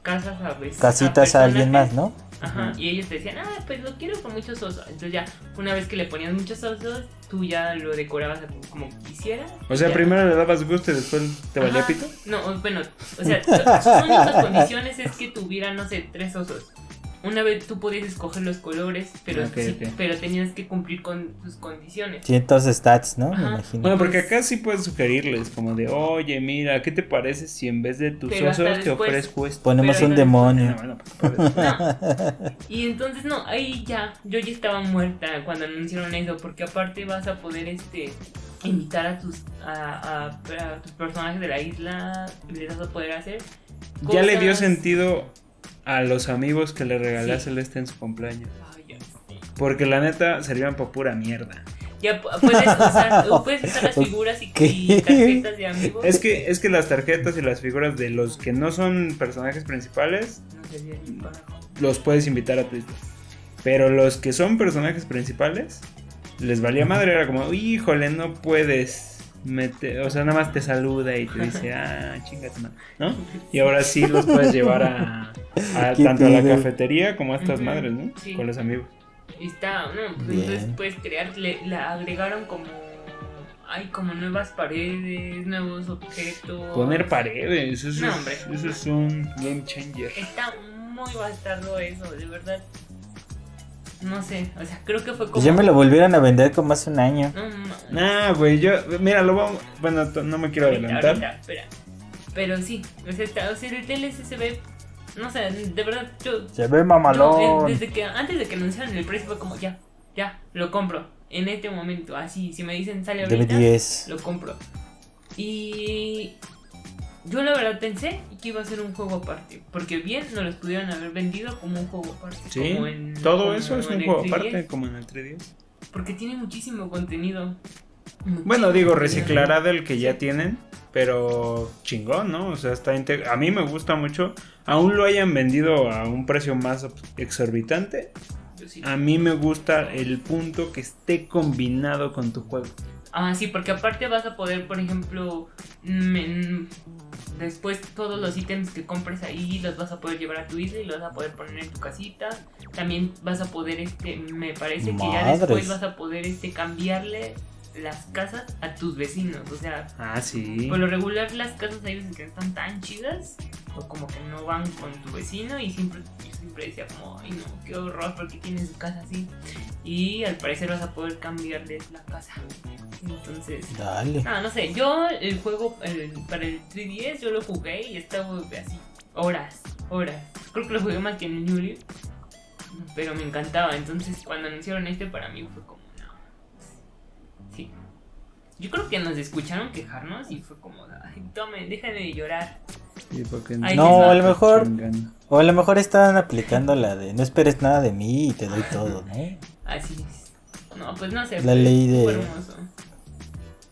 casas a veces. Casitas a alguien más, ¿no? Ajá, y ellos te decían, ah, pues lo quiero con muchos osos. Entonces ya, una vez que le ponías muchos osos, tú ya lo decorabas como quisieras. O sea, Ya. primero le dabas gusto y después te valía pito. No, bueno, o sea, sus únicas (laughs) condiciones es que tuviera, no sé, tres osos. Una vez tú podías escoger los colores, pero, sí- pero tenías que cumplir con tus condiciones. Cientos stats, ¿no? Me imagino. Bueno, porque acá sí puedes sugerirles, como de, oye, mira, ¿qué te parece si en vez de tus osos te ofrezco esto? Ponemos pero un no- demonio. No, bueno, pues. No. Y entonces no, ahí ya, yo ya estaba muerta cuando anunciaron eso, porque aparte vas a poder este invitar a tus a, a- a tus personajes de la isla, les vas a poder hacer. ya le dio sentido a los amigos que le regalé a. Celeste en su cumpleaños. Porque la neta servían para pura mierda. Ya pu- puedes usar, (laughs) puedes usar las figuras y, tarjetas de amigos. Es que, es que las tarjetas y las figuras de los que no son personajes principales No los puedes invitar a tu. Pero los que son personajes principales, les valía madre. Era como, híjole, no puedes meter. O sea, nada más te saluda y te dice, ah, chingate, madre", ¿no? Y ahora sí los puedes llevar a, a ¿Qué tanto a la cafetería como a estas madres, ¿no? sí. Con los amigos. Y está, no, pues entonces puedes crear, le, la agregaron como, hay como nuevas paredes, nuevos objetos. Poner paredes, eso, No, es, hombre. eso es un game changer. Está muy bastardo eso, de verdad. No sé, o sea, creo que fue como... Pues ya me lo volvieron a vender como hace un año. No, no, Nah, güey, yo, mira, lo vamos, bueno, no me quiero ahorita, adelantar. ahorita, espera. Pero sí, o sea, está, o sea, el TLC se ve, no sé, de verdad, yo... Se ve yo, mamalón. eh, desde que, antes de que anunciaran el precio fue como, ya, ya, lo compro. En este momento, así, si me dicen sale ahorita... DB10. lo compro. Y yo la verdad pensé que iba a ser un juego aparte, porque bien no los pudieron haber vendido como un juego aparte. Sí, como en- todo como eso es un juego 3DS, aparte, como en el 3DS. Porque tiene muchísimo contenido. Bueno, digo, reciclará del que ya tienen, pero chingón, ¿no? O sea, está a mí me gusta mucho. Aún lo hayan vendido a un precio más exorbitante. Sí. A mí me gusta el punto que esté combinado con tu juego. Ah, sí, porque aparte vas a poder, por ejemplo, después todos los ítems que compres ahí los vas a poder llevar a tu isla y los vas a poder poner en tu casita. También vas a poder, este, me parece que ya después vas a poder, este, cambiarle las casas a tus vecinos. O sea, Ah, sí. por lo regular las casas veces que están tan chidas o como que no van con tu vecino y siempre, siempre decía como, ay no, qué horror porque tienes tu casa así. Y al parecer vas a poder cambiarles la casa. Entonces, Dale. no, no sé, yo el juego el- para el 3DS yo lo jugué y estaba así, horas, horas. Creo que lo jugué más que en el New Leaf, pero me encantaba. Entonces cuando anunciaron este para mí fue como, no. Sí. Yo creo que nos escucharon quejarnos y fue como, (laughs) tomen, dejen de llorar. Sí, porque Ahí No, va. a lo mejor. O a lo mejor estaban aplicando la de no esperes nada de mí y te doy todo, ¿no? Así es. No, pues no sé. La ley Estuvo de- hermoso.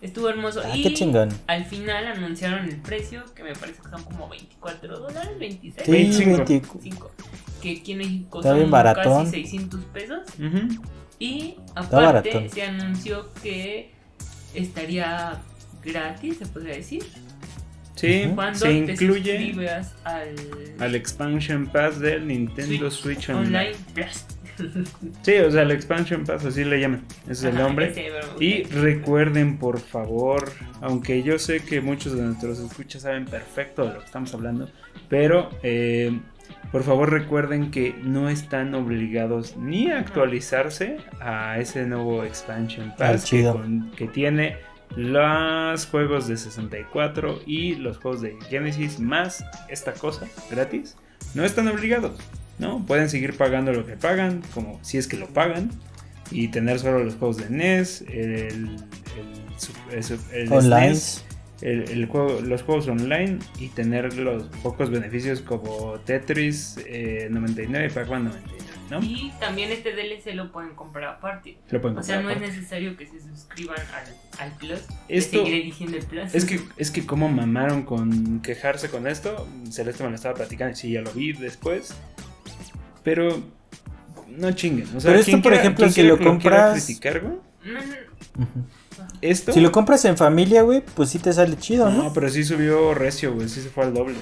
Estuvo hermoso. Ah, y qué chingón. al final anunciaron el precio, que me parece que son como 24 dólares, 26. Sí, 25. 25. 5, que aquí en México Está son bien baratón. casi 600 pesos. Ujú. Y aparte se anunció que estaría gratis, se podría decir, Sí, cuando se te incluye suscribas al, al expansion pass del Nintendo Switch, Online. Online Plus. Sí, o sea, el expansion pass, así le llaman. Ese es el nombre. Y recuerden, por favor, aunque yo sé que muchos de nuestros escuchas saben perfecto de lo que estamos hablando, pero eh, por favor recuerden que no están obligados ni a actualizarse a ese nuevo expansion pass que, chido. con- que tiene los juegos de 64 y los juegos de Genesis más esta cosa gratis. No están obligados, ¿no? Pueden seguir pagando lo que pagan, como si es que lo pagan y tener solo los juegos de NES, el, el, su- el su- el Online. SNES, el, el juego, los juegos online y tener los pocos beneficios como Tetris eh, 99 y Pac-Man 99, ¿no? Y también este DLC lo pueden comprar aparte. Lo pueden O sea, no es necesario que se suscriban al, al Plus. Esto- Te seguiré diciendo el Plus. Es que, es que como mamaron con quejarse con esto, Celeste me lo estaba platicando y sí, ya lo vi después, pero no chinguen. O sea, Pero esto, por quiera- ejemplo, si lo compras- criticar, güey, esto... Si lo compras en familia, güey, pues sí te sale chido, No, ¿no? pero sí subió recio, güey. Sí se fue al doble.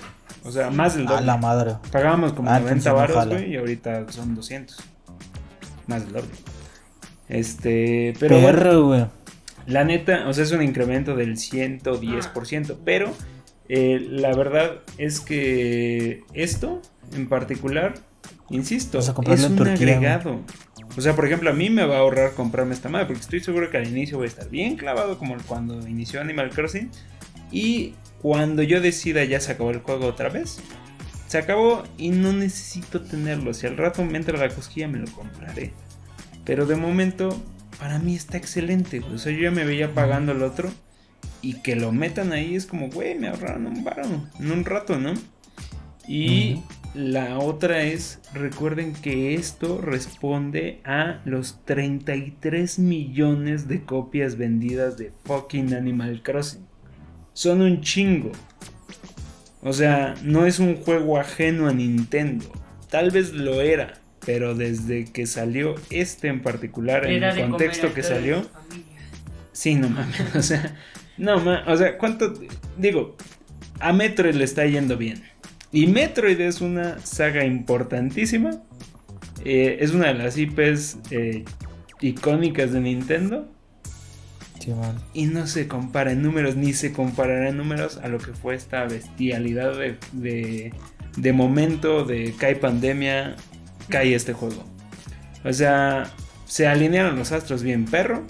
O sea, más del A doble. la madre. Pagábamos como Ah, 90 entonces no baros, güey, y ahorita son 200. Más del doble. Este, pero Perro, güey. la neta, o sea, es un incremento del 110%. Pero eh, la verdad es que esto en particular, insisto, a es un Turquía, güey. agregado. O sea, por ejemplo, a mí me va a ahorrar comprarme esta madre, porque estoy seguro que al inicio voy a estar bien clavado como cuando inició Animal Crossing. Y cuando yo decida ya se acabó el juego otra vez, se acabó y no necesito tenerlo. Si al rato me entra la cosquilla, me lo compraré. Pero de momento, para mí está excelente. güey. O sea, yo ya me veía pagando el otro. Y que lo metan ahí es como, güey, me ahorraron un baro en un rato, ¿no? Y la otra es, recuerden que esto responde a los 33 millones de copias vendidas de fucking Animal Crossing. Son un chingo. O sea, no es un juego ajeno a Nintendo. Tal vez lo era, pero desde que salió este en particular, en el contexto que salió, sí, no mames, (laughs) o sea, no mames, o sea, ¿cuánto? Digo, a Metroid le está yendo bien. Y Metroid es una saga importantísima. eh, es una de las IPs eh, icónicas de Nintendo. Y no se compara en números, ni se comparará en números a lo que fue esta bestialidad de, de, de momento de cae pandemia, cae este juego. O sea, se alinearon los astros bien perro.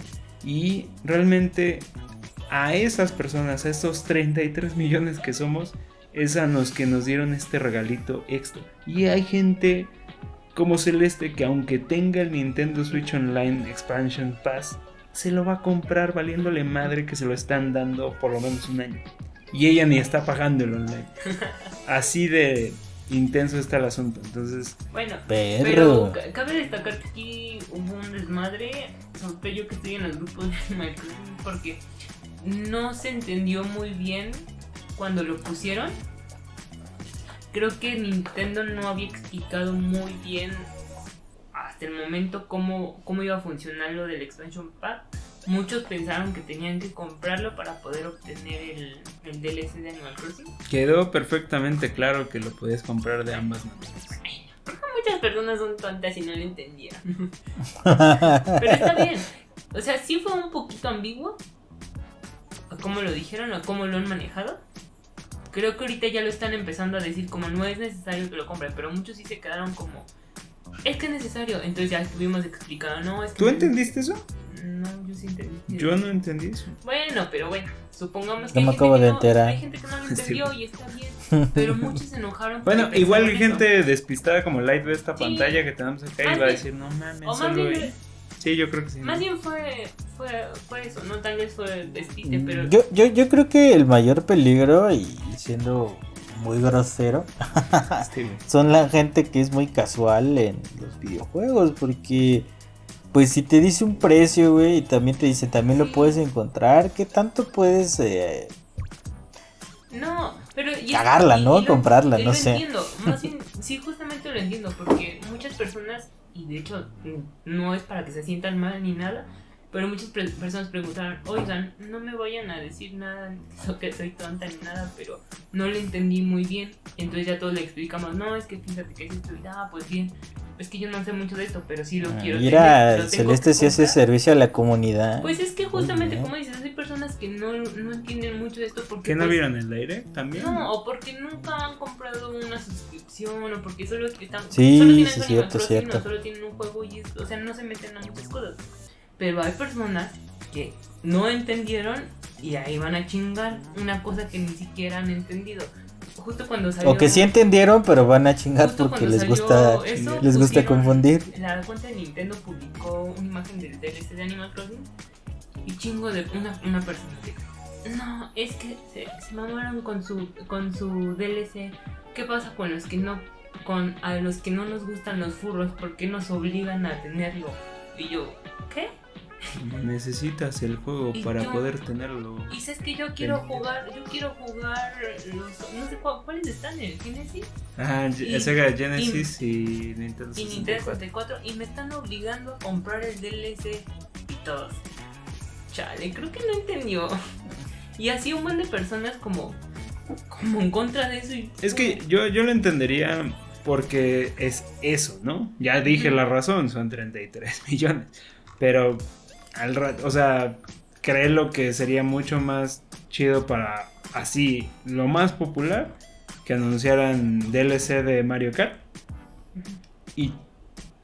Y realmente a esas personas, a estos 33 millones que somos, es a los que nos dieron este regalito extra. Y hay gente como Celeste que aunque tenga el Nintendo Switch Online Expansion Pass, se lo va a comprar valiéndole madre que se lo están dando por lo menos un año. Y ella ni está pagando el online. (laughs) Así de intenso está el asunto. Entonces, Bueno, Perro. pero ca- cabe destacar que aquí hubo un desmadre. Sobre yo que estoy en los grupos de (laughs) Crossing porque no se entendió muy bien cuando lo pusieron. Creo que Nintendo no había explicado muy bien hasta el momento cómo, cómo iba a funcionar lo del expansion pack. Muchos pensaron que tenían que comprarlo para poder obtener el, el DLC de Animal Crossing. quedó perfectamente claro que lo podías comprar de ambas maneras. Muchas personas son tontas y no lo entendieron. (laughs) Pero está bien. O sea, sí fue un poquito ambiguo. A cómo lo dijeron, a cómo lo han manejado. Creo que ahorita ya lo están empezando a decir como no es necesario que lo compren. Pero muchos sí se quedaron como... Es que es necesario. Entonces ya estuvimos explicando. No, es que ¿Tú no- entendiste eso? No, yo sí entendí. Yo no entendí eso. Bueno, pero bueno, supongamos que hay me gente acabo que de no- enterar. hay gente que no lo (laughs) Sí. entendió y está bien. (laughs) Pero muchos se enojaron. Bueno, igual eso. gente despistada como Light ve esta Sí. pantalla que tenemos acá y Más va a bien- decir, no mames, O más solo bien, ahí". Sí, yo creo que sí. ¿no? Más bien fue, fue, fue eso, no tal vez fue despiste, pero Yo, yo, yo creo que el mayor peligro, y siendo muy grosero, Sí, (laughs) son la gente que es muy casual en los videojuegos, porque pues si te dice un precio, güey, y también te dice también lo puedes encontrar, ¿qué tanto puedes eh, no, pero y- Cagarla, y- ¿no? y lo- Comprarla, y no lo sé. entiendo, (laughs) más bien, sí, justamente lo entiendo, porque muchas personas, y de hecho mm, no es para que se sientan mal ni nada, pero muchas pre- personas preguntaron, oigan, no me vayan a decir nada, lo (laughs) que soy tonta ni nada, pero no lo entendí muy bien, entonces ya todos le explicamos, no, es que fíjate que es esto, y ah, pues bien, es que yo no sé mucho de esto, pero sí lo Ah, quiero Mira, tener, lo tengo Celeste que si hace comprar". servicio a la comunidad. Pues es que justamente como dices, hay personas que no, no entienden mucho de esto porque ¿Que no pues, vieron el aire también? no, o porque nunca han comprado una suscripción o porque solo están Sí, solo tienen sí, cierto, cierto. solo tienen un juego y es- o sea, no se meten a muchas cosas. Pero hay personas que no entendieron y ahí van a chingar una cosa que ni siquiera han entendido. Justo cuando salió O que sí entendieron, pero van a chingar porque les gusta eso, les gusta confundir. La cuenta de Nintendo publicó una imagen del DLC de Animal Crossing y chingo de una, una persona No, es que se, se mamaron con su con su DLC. ¿Qué pasa con los que no con a los que no nos gustan los furros? ¿Por qué nos obligan a tenerlo? Y yo, ¿qué? Necesitas el juego Y para yo- poder tenerlo. Y si es que yo quiero jugar, yo quiero jugar los no sé cuál- cuáles están en el Genesis Ah, Y- Sega Genesis y, Nintendo y Nintendo 64. 64 y me están obligando a comprar el DLC y todos. Chale, creo que no entendió. Y así un buen de personas como como en contra de eso. y- Es que yo, yo lo entendería porque es eso, ¿no? Ya dije la razón, son 33 millones. Pero al rato, o sea, creo que sería mucho más chido para así, lo más popular, que anunciaran DLC de Mario Kart y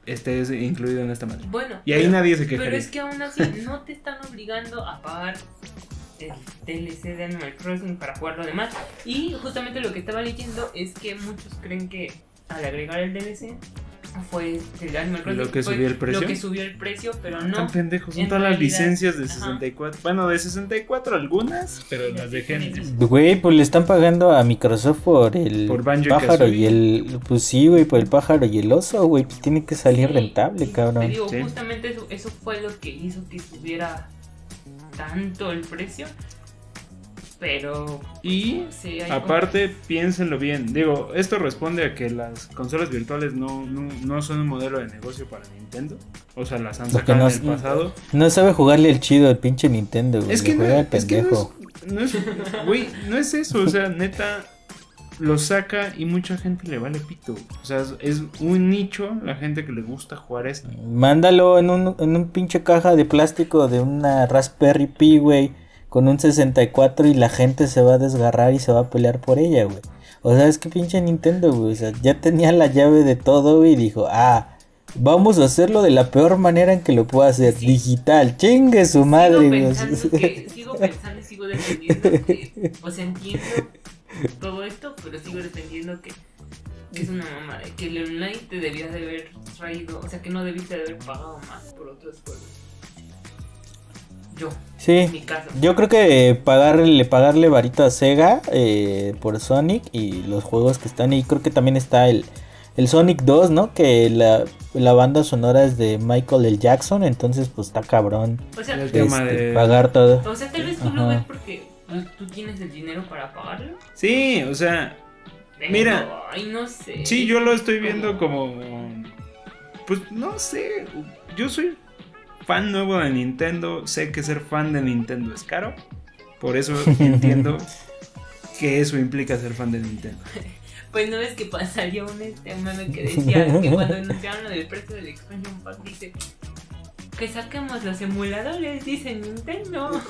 estés incluido en esta madre. Bueno, Y ahí pero, nadie se pero quejaría. es que aún así no te están obligando a pagar el DLC de Animal Crossing para jugar lo demás. Y justamente lo que estaba leyendo es que muchos creen que al agregar el DLC fue el Animal Crossing ¿Lo que fue subió el precio? Lo que subió el precio, pero no. Tan pendejos, son en todas las licencias de ajá. 64. Bueno, de 64 algunas, pero las de Genesis. Güey, pues le están pagando a Microsoft por el Por Banjo y pájaro y el. Pues sí, güey, por el pájaro y el oso, güey. Pues tiene que salir Sí, rentable, y Te cabrón. digo, Sí. justamente eso, eso fue lo que hizo que subiera tanto el precio. Pero Y sí, aparte, piénsenlo bien. Digo, esto responde a que las consolas virtuales no, no, no son un modelo de negocio para Nintendo. O sea, las han sacado no en el pasado. No sabe jugarle el chido al pinche Nintendo, güey. Es que, no, es que no pendejo. es, no es- güey, no es eso, o sea, neta lo saca y mucha gente le vale pito. O sea, es, es un nicho la gente que le gusta jugar esto. Mándalo en un, en un pinche caja de plástico de una Raspberry Pi, güey, con un 64 y la gente se va a desgarrar y se va a pelear por ella, güey. O sea, es que pinche Nintendo, güey, o sea, ya tenía la llave de todo, güey, y dijo, ah, vamos a hacerlo de la peor manera en que lo pueda hacer, Sí. digital, chingue su madre, güey. (laughs) sigo pensando y sigo defendiendo que, o sea, entiendo todo esto, pero sigo defendiendo que, que es una mamada, que el online te debías de haber traído, o sea, que no debiste de haber pagado más por otros juegos. Yo, en mi Sí, caso. yo creo que pagarle, pagarle varito a Sega eh, por Sonic y los juegos que están ahí, creo que también está el, el Sonic 2, ¿no? Que la, la banda sonora es de Michael L. Jackson, entonces pues está cabrón O sea, El tema este, de- pagar todo. o sea, tal vez tú lo ves porque tú tienes el dinero para pagarlo. Sí, o sea, Pero, Mira. Ay, no sé. sí, yo lo estoy viendo como... Pues no sé, yo soy fan nuevo de Nintendo, sé que ser fan de Nintendo es caro, por eso entiendo (laughs) que eso implica ser fan de Nintendo. (laughs) Pues no ves que pasaría un este meme que decía que cuando anunciaron lo del precio del expansion pack dice que saquemos los emuladores, dice Nintendo. (laughs)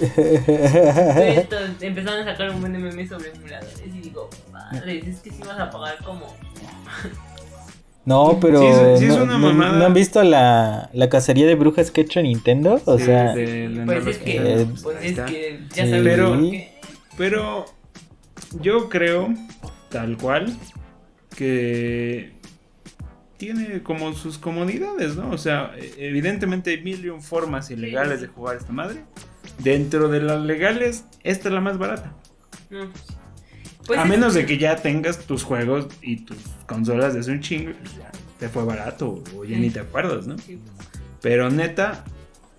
Esto, empezaron a sacar un buen de memes sobre emuladores y digo, madre, es que si vas a pagar como No, pero Sí, es- sí es no, una no- mamada. ¿no han visto la, la cacería de brujas que ha hecho Nintendo? O Sí, sea, pues andarlos es que, quitando. pues es que ya Sí. sabes Pero- que Pero yo creo, tal cual, que tiene como sus comodidades, ¿no? O sea, evidentemente hay mil y un formas ilegales de jugar esta madre. Dentro de las legales, esta es la más barata. no. Pues a es- menos de que ya tengas tus juegos y tus consolas de hace un chingo, pues ya te fue barato o ya ni te acuerdas, ¿no? Sí, pues. Pero neta,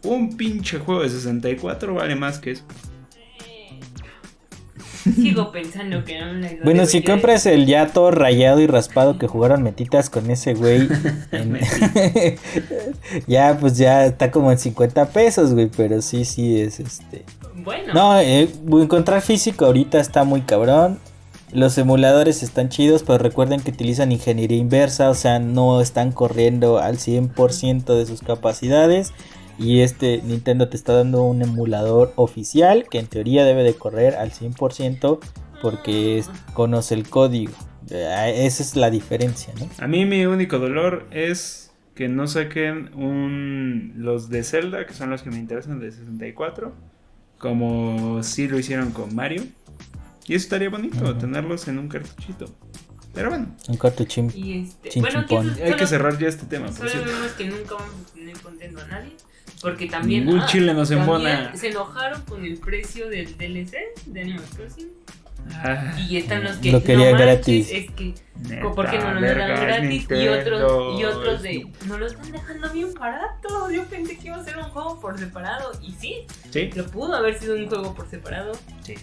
un pinche juego de 64 vale más que eso. Sigo pensando que no la bueno, si compras el ya todo rayado y raspado que jugaron metitas con ese güey, (laughs) en- (laughs) ya pues ya está como en 50 pesos, güey, pero sí, sí es este... Bueno, No, eh, encontrar físico ahorita está muy cabrón. Los emuladores están chidos, pero recuerden que utilizan ingeniería inversa, o sea, no están corriendo al 100% de sus capacidades. Y este Nintendo te está dando un emulador oficial que en teoría debe de correr al 100% porque conoce el código. Eh, Esa es la diferencia, ¿no? A mí mi único dolor es que no saquen un los de Zelda, que son los que me interesan de 64, como si lo hicieron con Mario. Y eso estaría bonito, tenerlos en un cartuchito. Pero bueno, Un cartuchín. y este, Chin, bueno, chimpón. que hay que cerrar ya este tema, Solo cierto. vemos que nunca vamos a tener contento a nadie. Porque también. Ningún chile nos embona. Se enojaron con el precio del DLC de Animal Crossing. Ah, Y están los que. Lo querían manches, gratis. Es que. neta, ¿Por qué no nos vergas, dan gratis? Y otros, y otros de. No lo están dejando bien barato. Yo pensé que iba a ser un juego por separado. Y sí, Sí, lo pudo haber sido un juego por separado. sí.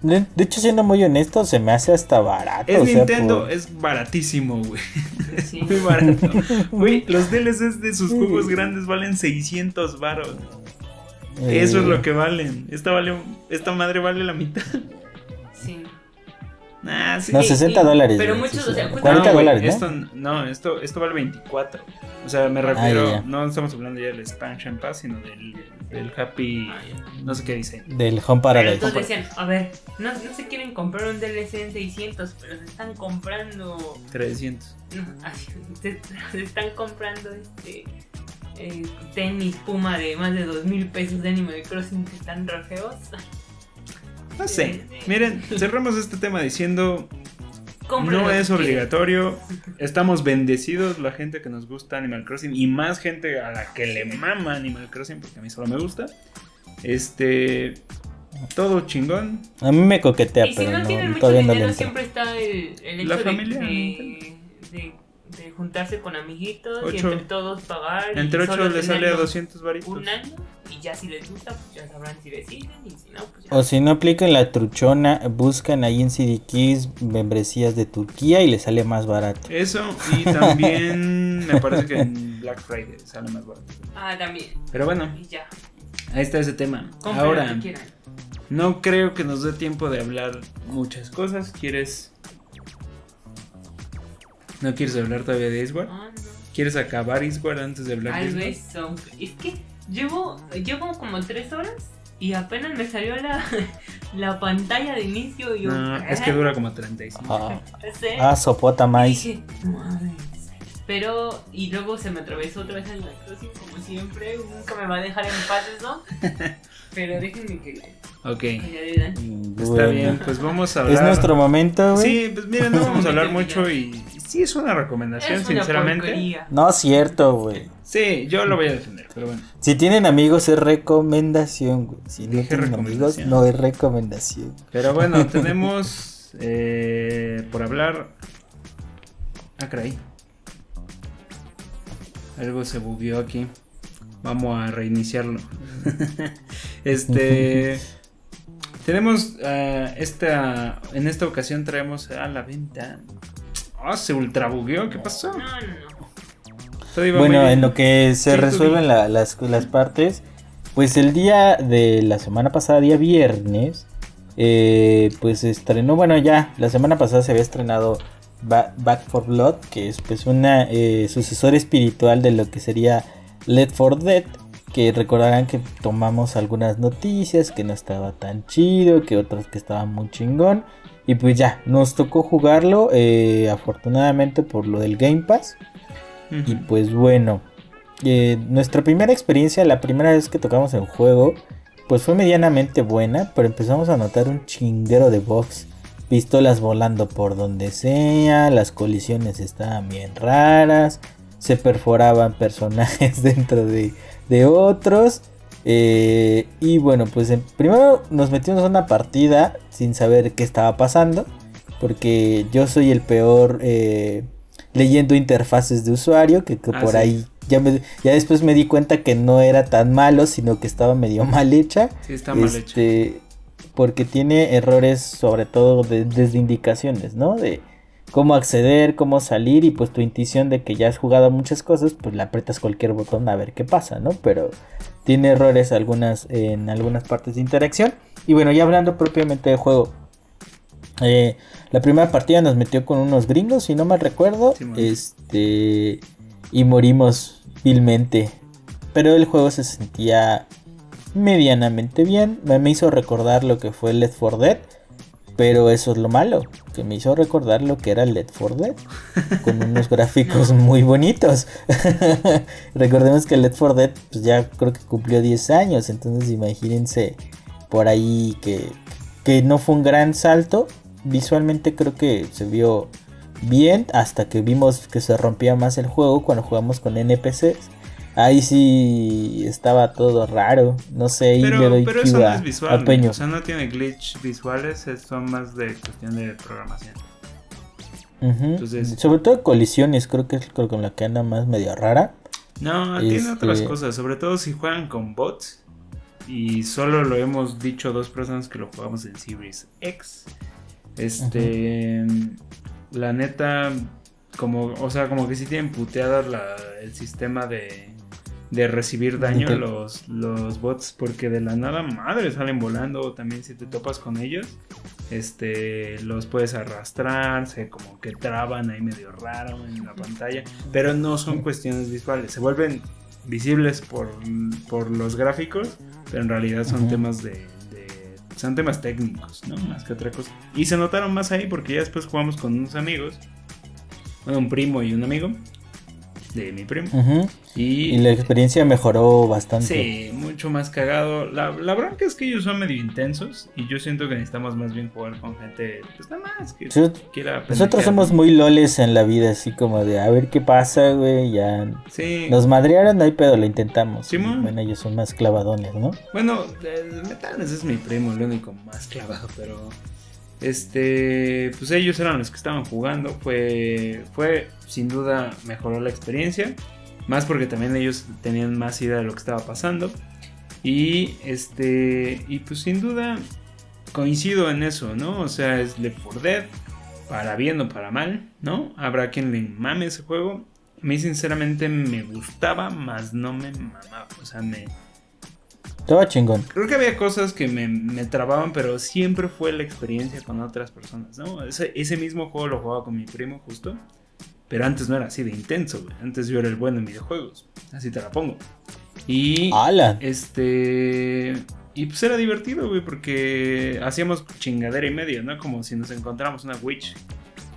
De, de hecho, siendo muy honesto, se me hace hasta barato. Es o sea, Nintendo, por- es baratísimo, güey. (laughs) Sí. Muy barato. Güey, los DLCs de sus juegos grandes valen 600 varos. Eso es eh, lo que valen. Esta vale, esta madre vale la mitad. Sí. Nah, sí. No, Sí, 60 sí, dólares. pero güey, muchos, o sea, sí. justo- 40 no, güey, dólares, ¿no? Esto, no, esto, esto vale 24. O sea, me refiero, Ah, no estamos hablando ya del Expansion Pass, sino del, del Happy, Ah, no sé qué dice. Del Home Pero Paradise. entonces decían, a ver, no, no se quieren comprar un DLC en 600, pero se están comprando 300. No, así, se, se están comprando este eh, tenis Puma de más de dos mil pesos de Animal Crossing que están re feos. No sé. Miren, cerramos este tema diciendo, No es obligatorio. Estamos bendecidos la gente que nos gusta Animal Crossing y más gente a la que le mama Animal Crossing porque a mí solo me gusta. Este, todo chingón. A mí me coquetea, Y si pero no, no, tienen mucho todavía no le dinero, entro. siempre está el, el hecho La de- familia, de, de de juntarse con amiguitos y entre todos pagar. Entre 8 solo le sale a tenerlo 200 varitos. Un año y ya si les gusta, pues ya sabrán si deciden y si no, pues ya. O si no aplican la truchona, buscan ahí en CD Keys membresías de Turquía y les sale más barato. Eso, y (laughs) también me parece que en Black Friday sale más barato. Ah, también. Pero bueno, Y ya. ahí está ese tema. Compren lo Ahora, que quieran. no creo que nos dé tiempo de hablar muchas cosas. ¿Quieres.? ¿No quieres hablar todavía de Iswar? Ah, no. ¿Quieres acabar Iswar antes de hablar de Tal Iswar? vez son. Es que llevo, llevo como tres horas y apenas me salió la, (laughs) la pantalla de inicio y yo. No, es que dura como 35. Ah, Sí. ah sopota Y más. dije, "Madres". Pero, y luego se me atravesó otra vez el Crossing, como siempre. Nunca me va a dejar en paz eso. (laughs) Pero déjenme que, Ok, le dan. está Bueno. bien, pues vamos a hablar. Es nuestro momento, güey. Sí, pues miren, no vamos a hablar (laughs) mucho y, sí es una recomendación, Es una sinceramente. porquería. No es cierto, güey. Sí, yo lo voy a defender, pero bueno. Si tienen amigos es recomendación, güey. Si no Dije tienen amigos, no es recomendación. Pero bueno, (laughs) tenemos eh, por hablar. Ah, caray. Algo se bugueó aquí. Vamos a reiniciarlo. (laughs) este. (laughs) Tenemos eh, esta. En esta ocasión traemos a la venta. Ah, se ultra bugueó. ¿Qué pasó? No, no, Bueno, en lo que se resuelven la- las, las partes, pues el día de la semana pasada, día viernes, eh, pues se estrenó, bueno ya, la semana pasada se había estrenado Ba- Back for Blood, que es pues una eh, sucesor espiritual de lo que sería Let for Dead, que recordarán que tomamos algunas noticias, que no estaba tan chido, que otras que estaban muy chingón. Y pues ya, nos tocó jugarlo, eh, afortunadamente por lo del Game Pass. Y pues bueno, eh, nuestra primera experiencia, la primera vez que tocamos el juego, pues fue medianamente buena, pero empezamos a notar un chinguero de bugs. Pistolas volando por donde sea, las colisiones estaban bien raras, se perforaban personajes (laughs) dentro de, de otros. eh, y bueno, pues en- primero nos metimos a una partida sin saber qué estaba pasando, porque yo soy el peor eh, leyendo interfaces de usuario, que, que Ah, por sí. ahí ya, me- ya después me di cuenta que no era tan malo, sino que estaba medio (laughs) mal hecha. Sí, está mal hecho. Este, Porque tiene errores sobre todo de- desde indicaciones, ¿no? De cómo acceder, cómo salir y pues tu intuición de que ya has jugado muchas cosas, pues le aprietas cualquier botón a ver qué pasa, ¿no? Pero tiene errores algunas en algunas partes de interacción. Y bueno, ya hablando propiamente del juego. eh, la primera partida nos metió con unos gringos, si no mal recuerdo. Sí, este. Y morimos vilmente. Pero el juego se sentía medianamente bien. Me, me hizo recordar lo que fue Left 4 Dead. Pero eso es lo malo. Que me hizo recordar lo que era Left 4 Dead. Con unos (laughs) gráficos muy bonitos. (laughs) Recordemos que Left 4 Dead pues ya creo que cumplió 10 años. Entonces imagínense por ahí que, que no fue un gran salto. Visualmente creo que se vio bien hasta que vimos que se rompía más el juego cuando jugamos con NPCs. Ahí sí estaba todo raro. No sé, ahí le Pero, doy pero eso no a- es visual, o sea, no tiene glitch visuales, es- son más de cuestión de programación. Entonces- Sobre todo colisiones, creo que es con la que anda más medio rara. No, tiene Este- otras cosas, sobre todo si juegan con bots. Y solo lo hemos dicho dos personas que lo jugamos en Series X. Este, la neta, como, o sea, como que sí tienen puteada la- el sistema de, de recibir daño los, los bots, porque de la nada madre salen volando. O también si te topas con ellos, este, los puedes arrastrar, se como que traban ahí medio raro en la pantalla, pero no son cuestiones visuales, se vuelven visibles por, por los gráficos, pero en realidad son temas de, de- son temas técnicos, ¿no? Más que otra cosa. Y se notaron más ahí porque ya después jugamos con unos amigos, bueno, un primo y un amigo de mi primo. Y, Y la experiencia mejoró bastante. Sí, mucho más cagado. La, la bronca es que ellos son medio intensos y yo siento que necesitamos más bien jugar con gente, pues nada más, que Sí, quiera Nosotros somos muy loles en la vida, así como de a ver qué pasa, güey. Ya Sí. nos madrearon, no hay pedo, lo intentamos. Y bueno, ellos son más clavadones, ¿no? Bueno, eh, Metanes es mi primo, el único más clavado, pero... Este, pues ellos eran los que estaban jugando. Fue, fue sin duda mejoró la experiencia. Más porque también ellos tenían más idea de lo que estaba pasando. Y este, y pues sin duda coincido en eso, ¿no? O sea, es Left 4 Dead, para bien o para mal, ¿no? Habrá quien le mame ese juego. A mí sinceramente me gustaba, más no me mamaba. O sea, me... Estaba chingón. Creo que había cosas que me, me, trababan, pero siempre fue la experiencia con otras personas, ¿no? Ese, ese, mismo juego lo jugaba con mi primo justo. Pero antes no era así de intenso, güey. Antes yo era el bueno en videojuegos. Así te la pongo. Y... ¡Hala! Este... Y pues era divertido, güey, porque hacíamos chingadera y media, ¿no? Como si nos encontramos una witch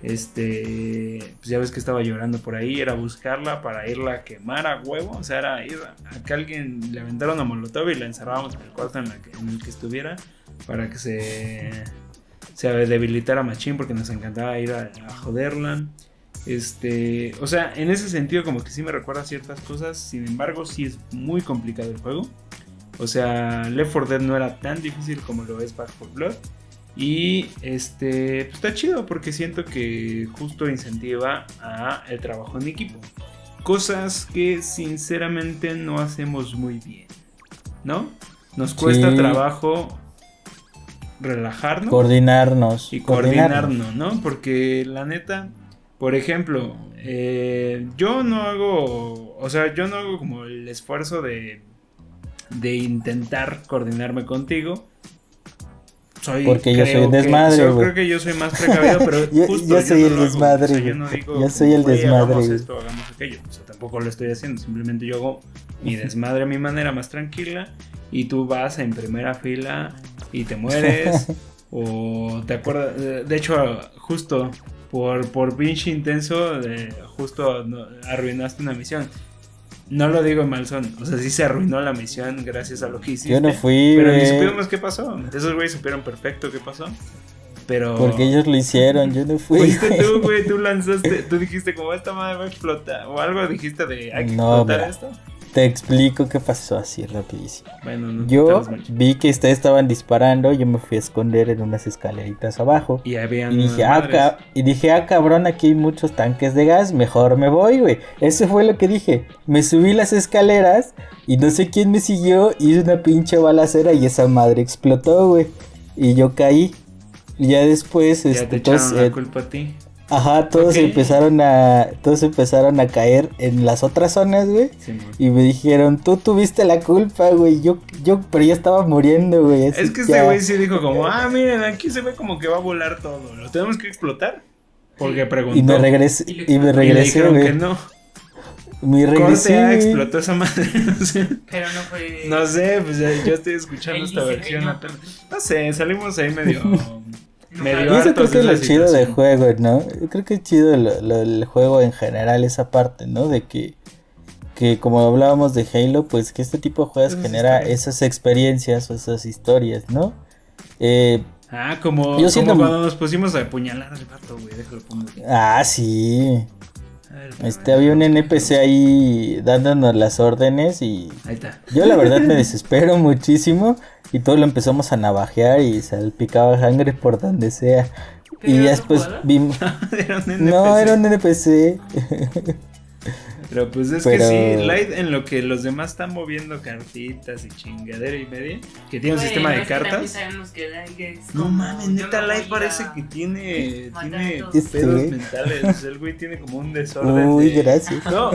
este, pues ya ves que estaba llorando por ahí, era buscarla para irla a quemar a huevo, o sea, era ir a que alguien le aventara una molotov y la encerrábamos en el cuarto en, el que estuviera para que se, se debilitara machín porque nos encantaba ir a, joderla. Este, o sea, en ese sentido como que sí me recuerda ciertas cosas, sin embargo sí es muy complicado el juego. O sea, Left 4 Dead no era tan difícil como lo es Back 4 Blood. Y este pues está chido porque siento que justo incentiva a el trabajo en equipo. Cosas que sinceramente no hacemos muy bien. ¿No? Nos cuesta trabajo relajarnos. Coordinarnos. Y coordinarnos, ¿no? Porque la neta, por ejemplo, eh, yo no hago, o sea, yo no hago como el esfuerzo de, de intentar coordinarme contigo porque yo soy el desmadre, Yo creo que yo soy más precavido, pero yo, (laughs) justo yo soy el desmadre. O sea, yo no digo, yo soy el desmadre. Hagamos esto, hagamos aquello. O sea, tampoco lo estoy haciendo. Simplemente yo hago mi desmadre a mi manera más tranquila. Y tú vas en primera fila y te mueres. (laughs) o te acuerdas. De hecho, justo por, por pinche intenso, de, justo arruinaste una misión. No lo digo en mal son. O sea, sí se arruinó la misión gracias a lo que hiciste. Yo no fui, Pero ni supimos qué pasó. Esos güeyes supieron perfecto qué pasó. Pero... Porque ellos lo hicieron, yo no fui. Fuiste tú, güey, tú lanzaste, tú dijiste como esta madre va a explotar. O algo dijiste de hay que explotar esto. Te explico qué pasó así rapidísimo. Bueno, no, yo vi que ustedes estaban disparando, yo me fui a esconder en unas escaleritas abajo. Y habían y dije, ah, y dije, ah, cabrón, aquí hay muchos tanques de gas, mejor me voy, güey. Eso fue lo que dije. Me subí las escaleras y no sé quién me siguió, hice una pinche balacera y esa madre explotó, güey. Y yo caí. Y ya después, ya este, te echaron la eh, culpa a ti. Ajá, todos empezaron a todos empezaron a caer en las otras zonas, güey. y me dijeron, "Tú tuviste la culpa, güey." Yo yo pero ya estaba muriendo, güey. Es que este güey sí dijo como, "Ah, miren, aquí se ve como que va a volar todo. Lo tenemos que explotar." Porque preguntó. Y me regresé y, me regresé, güey. que no. Mi regresé. explotó esa madre. (laughs) No sé. Pero no fue. No sé, pues yo estoy escuchando esta versión. No sé, salimos ahí medio (laughs) y eso creo que es lo chido del juego, ¿no? Yo creo que es chido el juego en general, esa parte, ¿no? De que, que como hablábamos de Halo, pues que este tipo de juegos genera esas experiencias o esas historias, ¿no? Eh, ah, como, yo como cuando nos pusimos a apuñalar al gato, güey, déjalo pongo. Ah, sí. Este había un NPC ahí dándonos las órdenes y ahí está. yo la verdad me (laughs) desespero muchísimo y todo lo empezamos a navajear y salpicaba sangre por donde sea. Y después vimos... (laughs) no, era un NPC. Pero pues es que sí, Light en lo que los demás están moviendo cartitas y chingadera y media, que tiene un sistema de cartas. no mames, neta Light parece que tiene, tiene pedos mentales. El güey tiene como un desorden. Uy, gracias. No,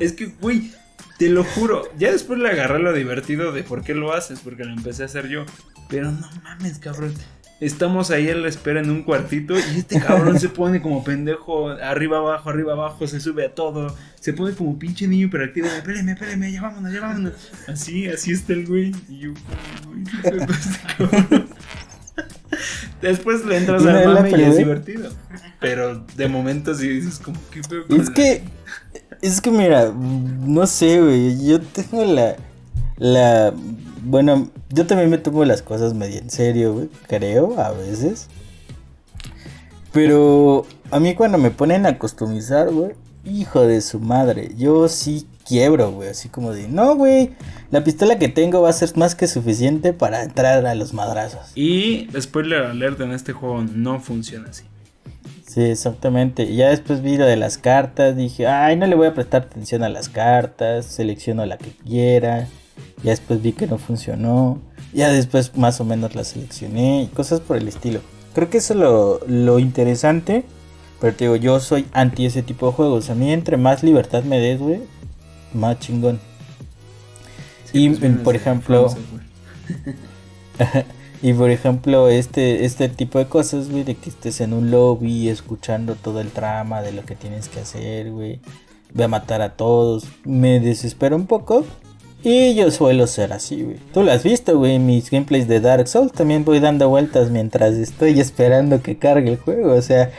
es que, güey, te lo juro, ya después le agarré lo divertido de por qué lo haces, porque lo empecé a hacer yo. Pero no mames, cabrón. Estamos ahí en la espera en un cuartito y este cabrón se pone como pendejo, arriba abajo, arriba abajo, se sube a todo, se pone como pinche niño hiperactivo, espéreme, espéreme, ya vámonos, ya vámonos. Así, así está el güey. Y yo, (laughs) este Después le entras al mame y es divertido. Pero de momento sí dices como que Es que es que mira, no sé, güey, yo tengo la la bueno, yo también me tomo las cosas medio en serio, güey, creo, a veces. Pero a mí cuando me ponen a customizar, güey, hijo de su madre, yo sí quiebro, güey. Así como de, no, güey, la pistola que tengo va a ser más que suficiente para entrar a los madrazos. Y spoiler alert en este juego no funciona así. Sí, exactamente. Y ya después vi lo de las cartas, dije, ay, no le voy a prestar atención a las cartas, selecciono la que quiera. Ya después vi que no funcionó. Ya después más o menos la seleccioné y cosas por el estilo. Creo que eso es lo, lo interesante. Pero te digo, yo soy anti ese tipo de juegos. A mí entre más libertad me des, güey, más chingón. Sí, y pues por ejemplo, (laughs) y por ejemplo, este, este tipo de cosas, güey, de que estés en un lobby escuchando todo el trama de lo que tienes que hacer, güey. Voy a matar a todos. Me desespera un poco. Y yo suelo ser así, güey. Tú lo has visto, güey. Mis gameplays de Dark Souls también voy dando vueltas mientras estoy (laughs) esperando que cargue el juego. O sea,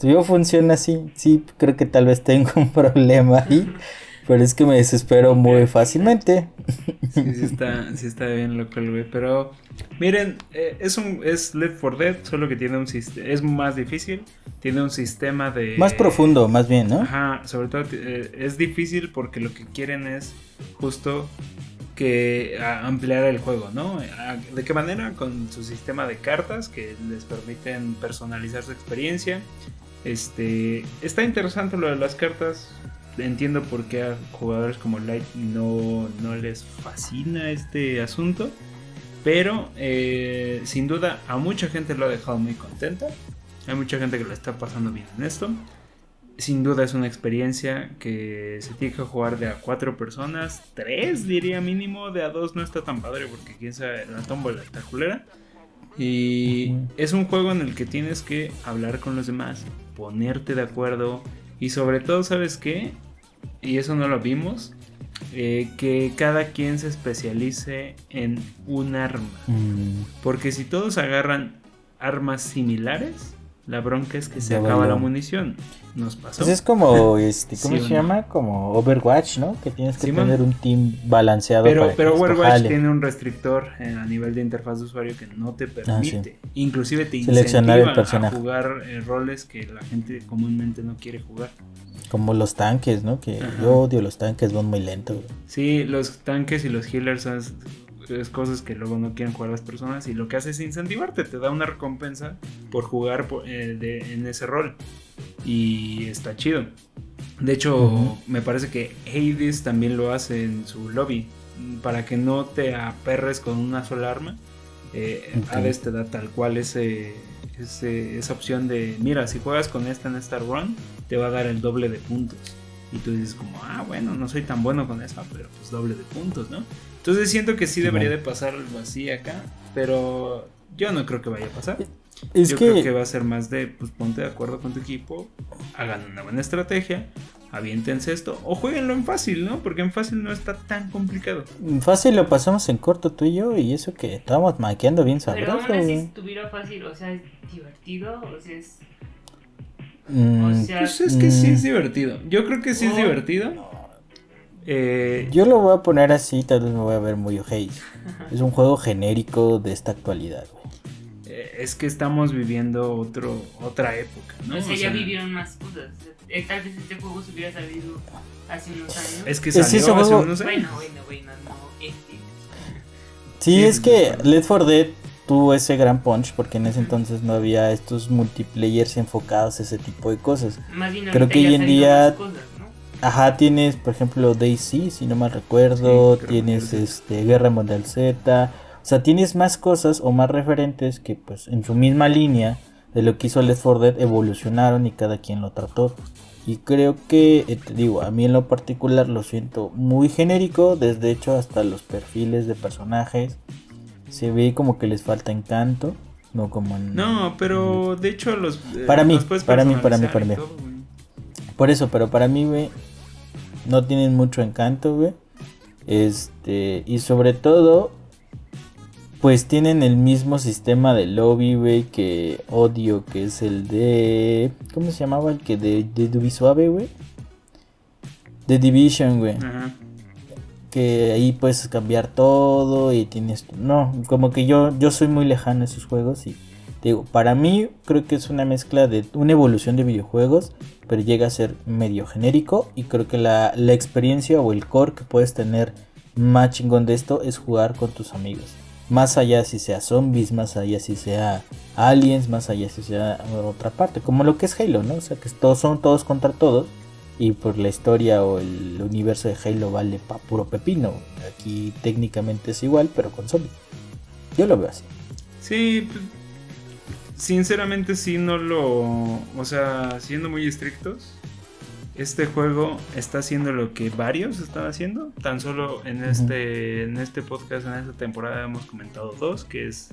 yo funciona así. Sí, creo que tal vez tengo un (laughs) problema ahí. Pero es que me desespero muy fácilmente. Sí, sí está, sí está bien loco el güey. Pero miren, eh, es un es Left 4 Dead, solo que tiene un sistema. Es más difícil. Tiene un sistema de. Más profundo, más bien, ¿no? Ajá, sobre todo eh, es difícil porque lo que quieren es justo que ampliar el juego, ¿no? ¿De qué manera? Con su sistema de cartas que les permiten personalizar su experiencia. Este, está interesante lo de las cartas. Entiendo por qué a jugadores como Light no, no les fascina este asunto. Pero eh, sin duda a mucha gente lo ha dejado muy contenta. Hay mucha gente que lo está pasando bien en esto. Sin duda es una experiencia que se tiene que jugar de a cuatro personas. Tres diría mínimo. De a dos no está tan padre porque quién sabe la tómbola está culera. Y es un juego en el que tienes que hablar con los demás, ponerte de acuerdo y sobre todo, ¿sabes qué? Y eso no lo vimos, eh, que cada quien se especialice en un arma. Mm, Porque si todos agarran armas similares, la bronca es que se acaba la munición. Nos pasó. Pues es como, (laughs) este, ¿cómo ¿Sí se no? llama? Como Overwatch, ¿no? Que tienes que Simón. tener un team balanceado Pero, para pero Overwatch jale. tiene un restrictor eh, a nivel de interfaz de usuario que no te permite. Inclusive te Seleccionar el incentiva a jugar eh, roles que la gente comúnmente no quiere jugar. Como los tanques, ¿no? Que Ajá. yo odio los tanques, van muy lentos. Sí, los tanques y los healers son es cosas que luego no quieren jugar las personas y lo que hace es incentivarte, te da una recompensa por jugar por- eh, de- en ese rol y está chido. De hecho, Ujú. me parece que Hades también lo hace en su lobby para que no te aperres con una sola arma. Eh, Ok. Hades te da tal cual ese, ese- esa opción de, mira, si juegas con esta en esta run, te va a dar el doble de puntos. Y tú dices como, ah, bueno, no soy tan bueno con esa, pero pues doble de puntos, ¿no? Entonces siento que sí debería de pasar algo así acá, pero yo no creo que vaya a pasar. Es yo que, creo que va a ser más de, pues ponte de acuerdo con tu equipo, hagan una buena estrategia, aviéntense esto, o jueguenlo en fácil, ¿no? Porque en fácil no está tan complicado. fácil lo pasamos en corto tú y yo, y eso que estábamos maqueando bien Pero sabroso. aún así, estuviera fácil, o sea, es divertido, o sea, es. Mm, O sea, Pues es que sí es divertido. Yo creo que sí es Oh. divertido. Eh, Yo lo voy a poner así, tal vez me voy a ver muy ojey. Es un juego genérico de esta actualidad, güey. eh, es que estamos viviendo otro, otra época, ¿no? o sea, O ya vivieron más cosas. Eh, Tal vez este juego se hubiera salido hace unos años. Es que Es que salió ese hace juego- unos años. Bueno, bueno, bueno, no, este. Sí, Sí, es sí, que. Left 4 Dead tuvo ese gran punch porque en ese entonces no había estos multiplayers enfocados a ese tipo de cosas. Más bien Creo que hoy en día- más cosas, ¿no? Ajá, tienes, por ejemplo, DayZ, si no mal recuerdo, Sí, tienes este Guerra Mundial Z, o sea, tienes más cosas o más referentes que pues en su misma línea de lo que hizo Left 4 Dead evolucionaron y cada quien lo trató. Y creo que, eh, te digo, a mí en lo particular lo siento muy genérico, desde hecho hasta los perfiles de personajes se ve como que les falta encanto, no como en... No, pero de hecho los... eh, Para mí, los para mí, para mí, para mí. todo. Por eso, pero para mí, güey, no tienen mucho encanto, güey. Este, y sobre todo, pues tienen el mismo sistema de lobby, güey, que odio, que es el de... ¿Cómo se llamaba? El que de, de Dubisuave, güey. De Division, güey. Ajá. Que ahí puedes cambiar todo y tienes... No, como que yo, yo soy muy lejano a esos juegos y... Digo, para mí creo que es una mezcla de una evolución de videojuegos, pero llega a ser medio genérico y creo que la, la experiencia o el core que puedes tener más chingón de esto es jugar con tus amigos. Más allá si sea zombies, más allá si sea aliens, más allá si sea otra parte, como lo que es Halo, ¿no? O sea, que todos son todos contra todos y por la historia o el universo de Halo vale pa puro pepino. Aquí técnicamente es igual, pero con zombies. Yo lo veo así. Sí, pues, sinceramente sí no lo... O sea, siendo muy estrictos, este juego está haciendo lo que varios están haciendo. Tan solo en este, en este podcast, en esta temporada hemos comentado dos, que es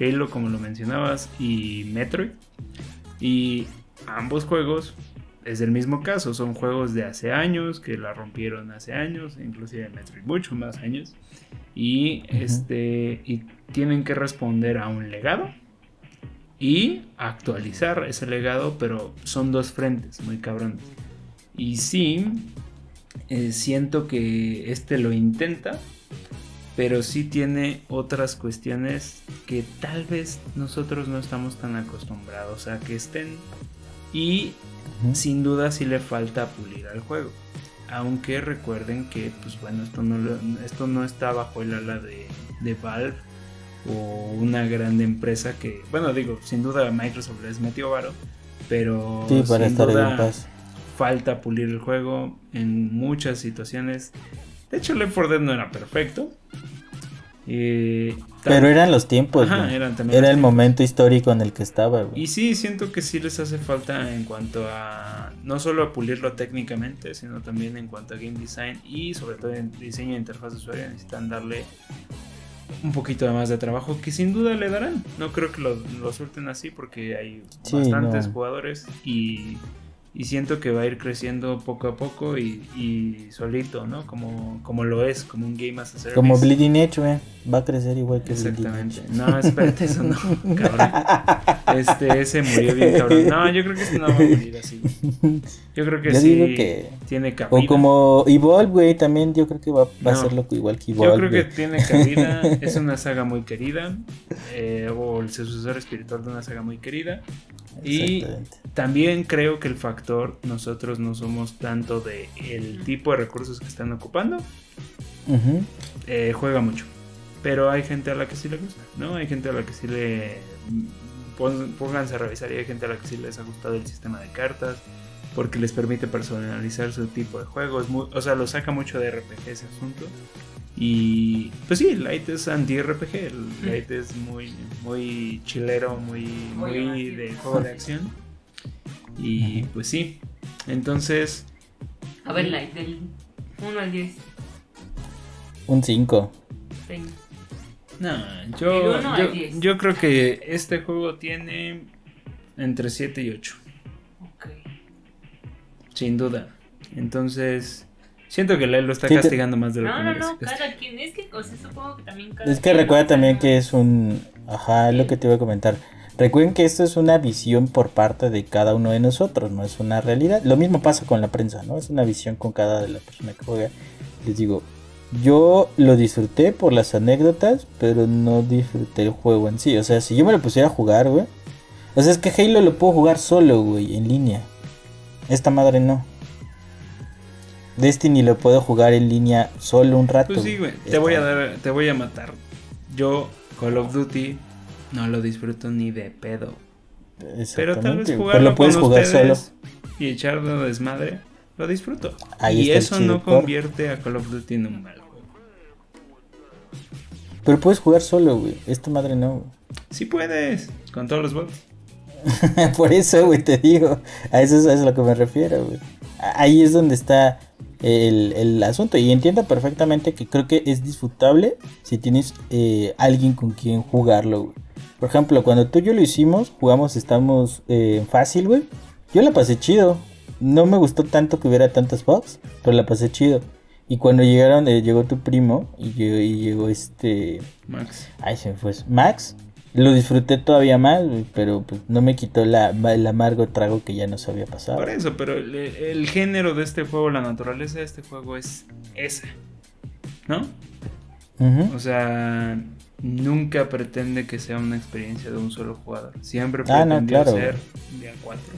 Halo, como lo mencionabas, y Metroid. Y ambos juegos es el mismo caso, son juegos de hace años, que la rompieron hace años, inclusive Metroid mucho más años. Y, este, y tienen que responder a un legado y actualizar ese legado, pero son dos frentes muy cabrones. Y sí, eh, siento que este lo intenta, pero sí tiene otras cuestiones que tal vez nosotros no estamos tan acostumbrados a que estén. Y sin duda sí le falta pulir al juego. Aunque recuerden que, pues bueno, esto no, esto no está bajo el ala de, de Valve o una gran empresa que, bueno, digo, sin duda Microsoft les metió varo, pero sí, para sin estar duda en paz. falta pulir el juego en muchas situaciones. De hecho, Left 4 Dead no era perfecto. Eh, Pero eran los tiempos, Ajá, güey. eran también Era el momento histórico en el que estaba, güey. Y sí, siento que sí les hace falta en cuanto a no solo a pulirlo técnicamente, sino también en cuanto a game design y sobre todo en diseño de interfaz de usuario necesitan darle un poquito de más de trabajo que sin duda le darán. No creo que lo, lo suelten así porque hay Sí, bastantes no. jugadores y, y siento que va a ir creciendo poco a poco y, y solito, ¿no? Como, como lo es, como un game as a service. Como Bleeding Edge, güey. Va a crecer igual que Bleeding Exactamente. Edge. No, espérate, eso no, (laughs) cabrón. Este, ese murió bien, cabrón. No, yo creo que este no va a morir así. Yo creo que Yo sí digo que- tiene cabida. O como Evolve, güey, también yo creo que va, va a ser loco igual que Evolve. Yo creo que tiene cabida, (laughs) es una saga muy querida, eh, o el sucesor espiritual de una saga muy querida. Y también creo que el factor, nosotros no somos tanto de el tipo de recursos que están ocupando, eh, juega mucho. Pero hay gente a la que sí le gusta, ¿no? Hay gente a la que sí le... Pónganse a revisar y hay gente a la que sí les ha gustado el sistema de cartas. Porque les permite personalizar su tipo de juego. es muy- o sea, lo saca mucho de RPG ese asunto. Y pues sí, Light es anti-RPG. El Light es muy, muy chilero, muy, Muy de juego de acción. Y pues sí. Entonces, A ver, like, del 1 al 10. Un 5. Tengo. No, yo, yo, yo creo que este juego tiene entre 7 y 8, Ok. sin duda. Entonces, siento que Lyle lo está castigando más de lo No, que no, merece no, castigar. cada quien. Es que, o sea, supongo que también cada Es que quien, recuerda ¿no? también que es un... Ajá, es lo que te iba a comentar. Recuerden que esto es una visión por parte de cada uno de nosotros, no es una realidad. Lo mismo pasa con la prensa, ¿no? Es una visión con cada de la persona que juega. Les digo, yo lo disfruté por las anécdotas, pero no disfruté el juego en sí. O sea, si yo me lo pusiera a jugar, güey. O sea, es que Halo lo puedo jugar solo, güey, en línea. Esta madre no. Destiny lo puedo jugar en línea solo un rato. Pues sí, güey, te voy a dar, te voy a matar. Yo, Call of Duty, no lo disfruto ni de pedo. Pero tal vez Exactamente, pero jugarlo lo puedes con jugar solo. y echarlo desmadre, lo disfruto. Ahí y eso no convierte a Call of Duty en un mal juego. Pero puedes jugar solo, güey. Esta madre no. güey. Sí puedes, con todos los bots. (laughs) Por eso, güey, te digo. A eso es a lo que me refiero, güey. Ahí es donde está el, el asunto. Y entiendo perfectamente que creo que es disfrutable si tienes eh, alguien con quien jugarlo, güey. Por ejemplo, cuando tú y yo lo hicimos, jugamos, estamos eh, fácil, güey. Yo la pasé chido. No me gustó tanto que hubiera tantos bugs, pero la pasé chido. Y cuando llegaron, eh, llegó tu primo y llegó, y llegó este... Max. Ay, se me fue. Max, lo disfruté todavía más, pero pues no me quitó la, el amargo trago que ya nos había pasado. Por eso, pero el, el género de este juego, la naturaleza de este juego es esa. ¿No? O sea, nunca pretende que sea una experiencia de un solo jugador. Siempre Ah, no, pretendió claro. ser de a cuatro.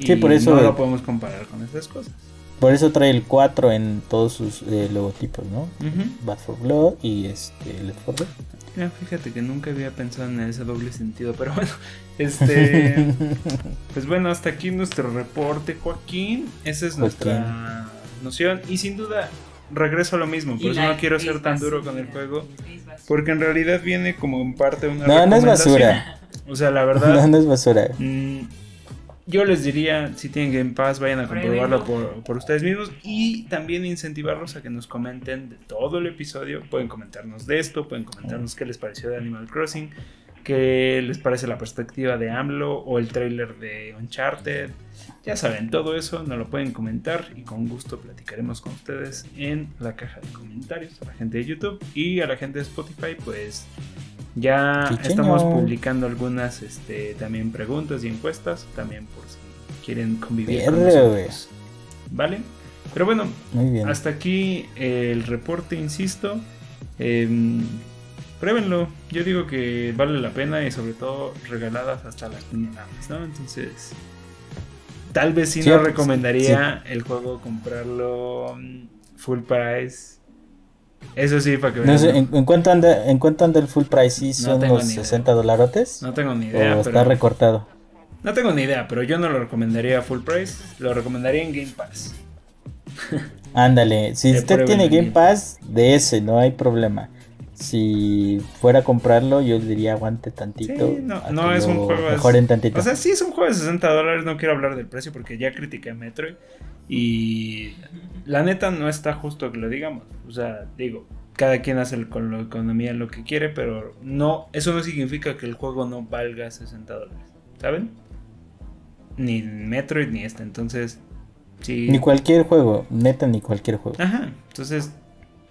Sí, por eso- no lo podemos comparar con esas cosas. Por eso trae el 4 en todos sus eh, logotipos, ¿no? Ujú. Bad for Blood y este Left 4 Dead. Mira, fíjate que nunca había pensado en ese doble sentido, pero bueno, (laughs) este, (laughs) pues bueno, hasta aquí nuestro reporte, Joaquín. Esa es nuestra noción y sin duda regreso a lo mismo, por Y eso no quiero ser tan duro con el juego, porque en realidad viene como en parte una No, no es basura. O sea, la (laughs) No, verdad, no es basura. mm, yo les diría, si tienen Game Pass, vayan a comprobarlo por, por ustedes mismos y también incentivarlos a que nos comenten de todo el episodio. Pueden comentarnos de esto, pueden comentarnos qué les pareció de Animal Crossing, qué les parece la perspectiva de AMLO o el trailer de Uncharted. Ya saben, todo eso nos lo pueden comentar y con gusto platicaremos con ustedes en la caja de comentarios a la gente de YouTube y a la gente de Spotify, pues ya estamos publicando algunas este, también preguntas y encuestas, también por si quieren convivir con Verga, nosotros. ¿Vale? Pero bueno, Muy bien. hasta aquí el reporte, insisto. Em, pruébenlo. Yo digo que vale la pena y sobre todo regaladas hasta las quincenas, ¿no? Entonces, tal vez sí, Sí, no recomendaría el juego comprarlo mm, full price. Eso sí, para que No sé, ¿no? ¿en, en cuánto anda, ¿En cuánto anda el full price? ¿Sí No son ni idea. 60 dolarotes? No tengo ni ¿O idea, está pero recortado? no tengo ni idea, pero yo no lo recomendaría a full price, lo recomendaría en Game Pass. Ándale, si usted tiene Game Pass, de ese, no hay problema. Si fuera a comprarlo, yo diría aguante tantito. Sí, no- a es un juego, Mejoren tantito. O sea, sí es un juego de 60 dólares, no quiero hablar del precio porque ya critiqué Metroid y la neta no está justo que lo digamos. O sea, digo, cada quien hace con la economía lo que quiere, pero no, eso no significa que el juego no valga 60 dólares, ¿saben? Ni Metroid ni este, entonces, sí. Ni cualquier juego, neta, ni cualquier juego. Ajá, entonces,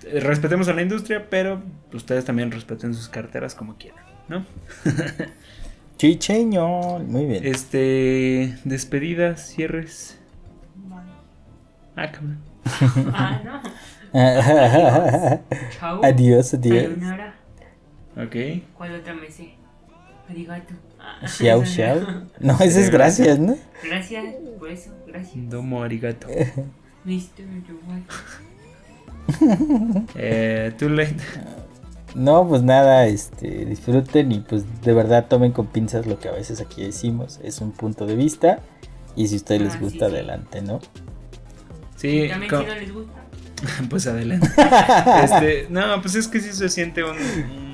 respetemos a la industria, pero ustedes también respeten sus carteras como quieran, ¿no? (laughs) Chicheño, muy bien. Este, despedidas, cierres. Ah, cabrón. Ah, no. (laughs) Chao. adiós, adiós. Sayonara. Ok. ¿Cuál otra me sé? Arigato. Ah, Xiao, esa xiao. (laughs) no. Ese es gracias, ¿no? Gracias, por eso, gracias. Domo arigato. Listo, yo voy. (laughs) Eh, too late. No, pues nada, este, disfruten y pues de verdad tomen con pinzas lo que a veces aquí decimos. Es un punto de vista y si a ustedes les Ah, gusta, sí. adelante, ¿no? Sí, También si no les gusta. (laughs) pues adelante. (laughs) Este, no, pues es que sí se siente un,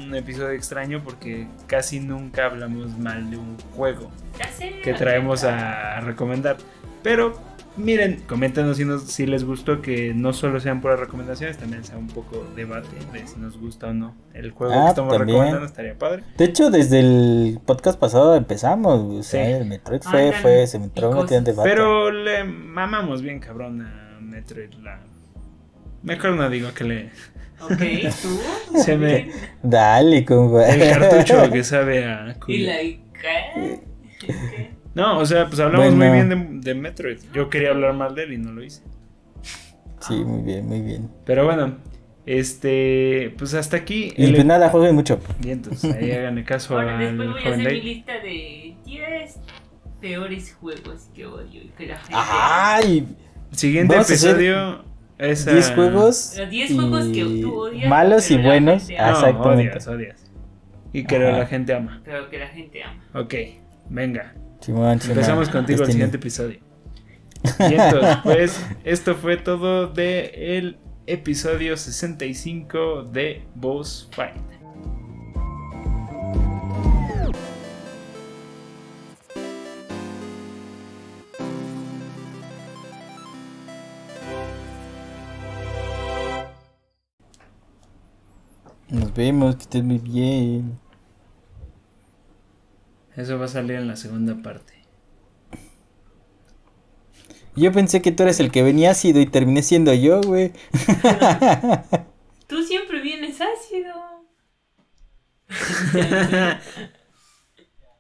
un episodio extraño porque casi nunca hablamos mal de un juego Ya sé. que traemos a recomendar. Pero miren, coméntenos si, nos- si les gustó que no solo sean puras recomendaciones, también sea un poco debate de si nos gusta o no el juego Ah, que estamos también. recomendando, estaría padre. De hecho, desde el podcast pasado empezamos. O sea, Sí. el Metroid fue, Ah, fue, se me entró en cosas. debate. Pero le mamamos bien cabrón a Metroid. La... Mejor no digo que le... Ok, (laughs) tú. (laughs) Se me- Dale, compa. El cartucho (laughs) que sabe a... Y la ¿qué? ¿Qué? No, o sea, pues hablamos Bueno. muy bien de, de Metroid. Yo quería hablar mal de él y no lo hice. Sí, muy bien, muy bien. Pero bueno, este... Pues hasta aquí... Y el- pues nada, jueguen mucho. Bien, entonces ahí (laughs) háganle caso Bueno, al después voy a hacer mi lista de 10 peores juegos que odio y que la gente. ¡Ay! Siguiente Vamos a hacer episodio es... ah, 10 juegos. Los 10 juegos que y tú odias, Malos y buenos. No, ama. Exactamente. odias, odias. Y que Ajá. la gente ama. Pero que la gente ama. Ok, venga. Simón, Simón. Empezamos contigo el Destiny. siguiente episodio. Y entonces, pues, (laughs) esto fue todo de el episodio 65 de Boss Fight. Nos vemos, que estés muy bien. Eso va a salir en la segunda parte. Yo pensé que tú eres el que venía ácido y terminé siendo yo, güey. Tú siempre vienes ácido. (laughs)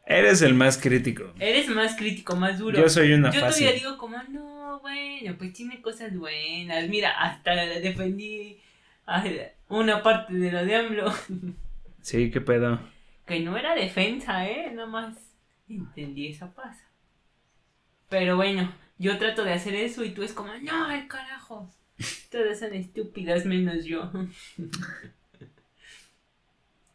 Eres el más crítico. Eres más crítico, más duro. Yo soy una Yo fácil. todavía digo como, no, bueno, pues tiene cosas buenas. Mira, hasta defendí una parte de lo de AMLO. Sí, qué pedo. Que no era defensa, ¿eh? Nada más entendí esa pasa. Pero bueno, yo trato de hacer eso y tú es como, no, el carajo. (laughs) Todas son estúpidas menos yo. (laughs)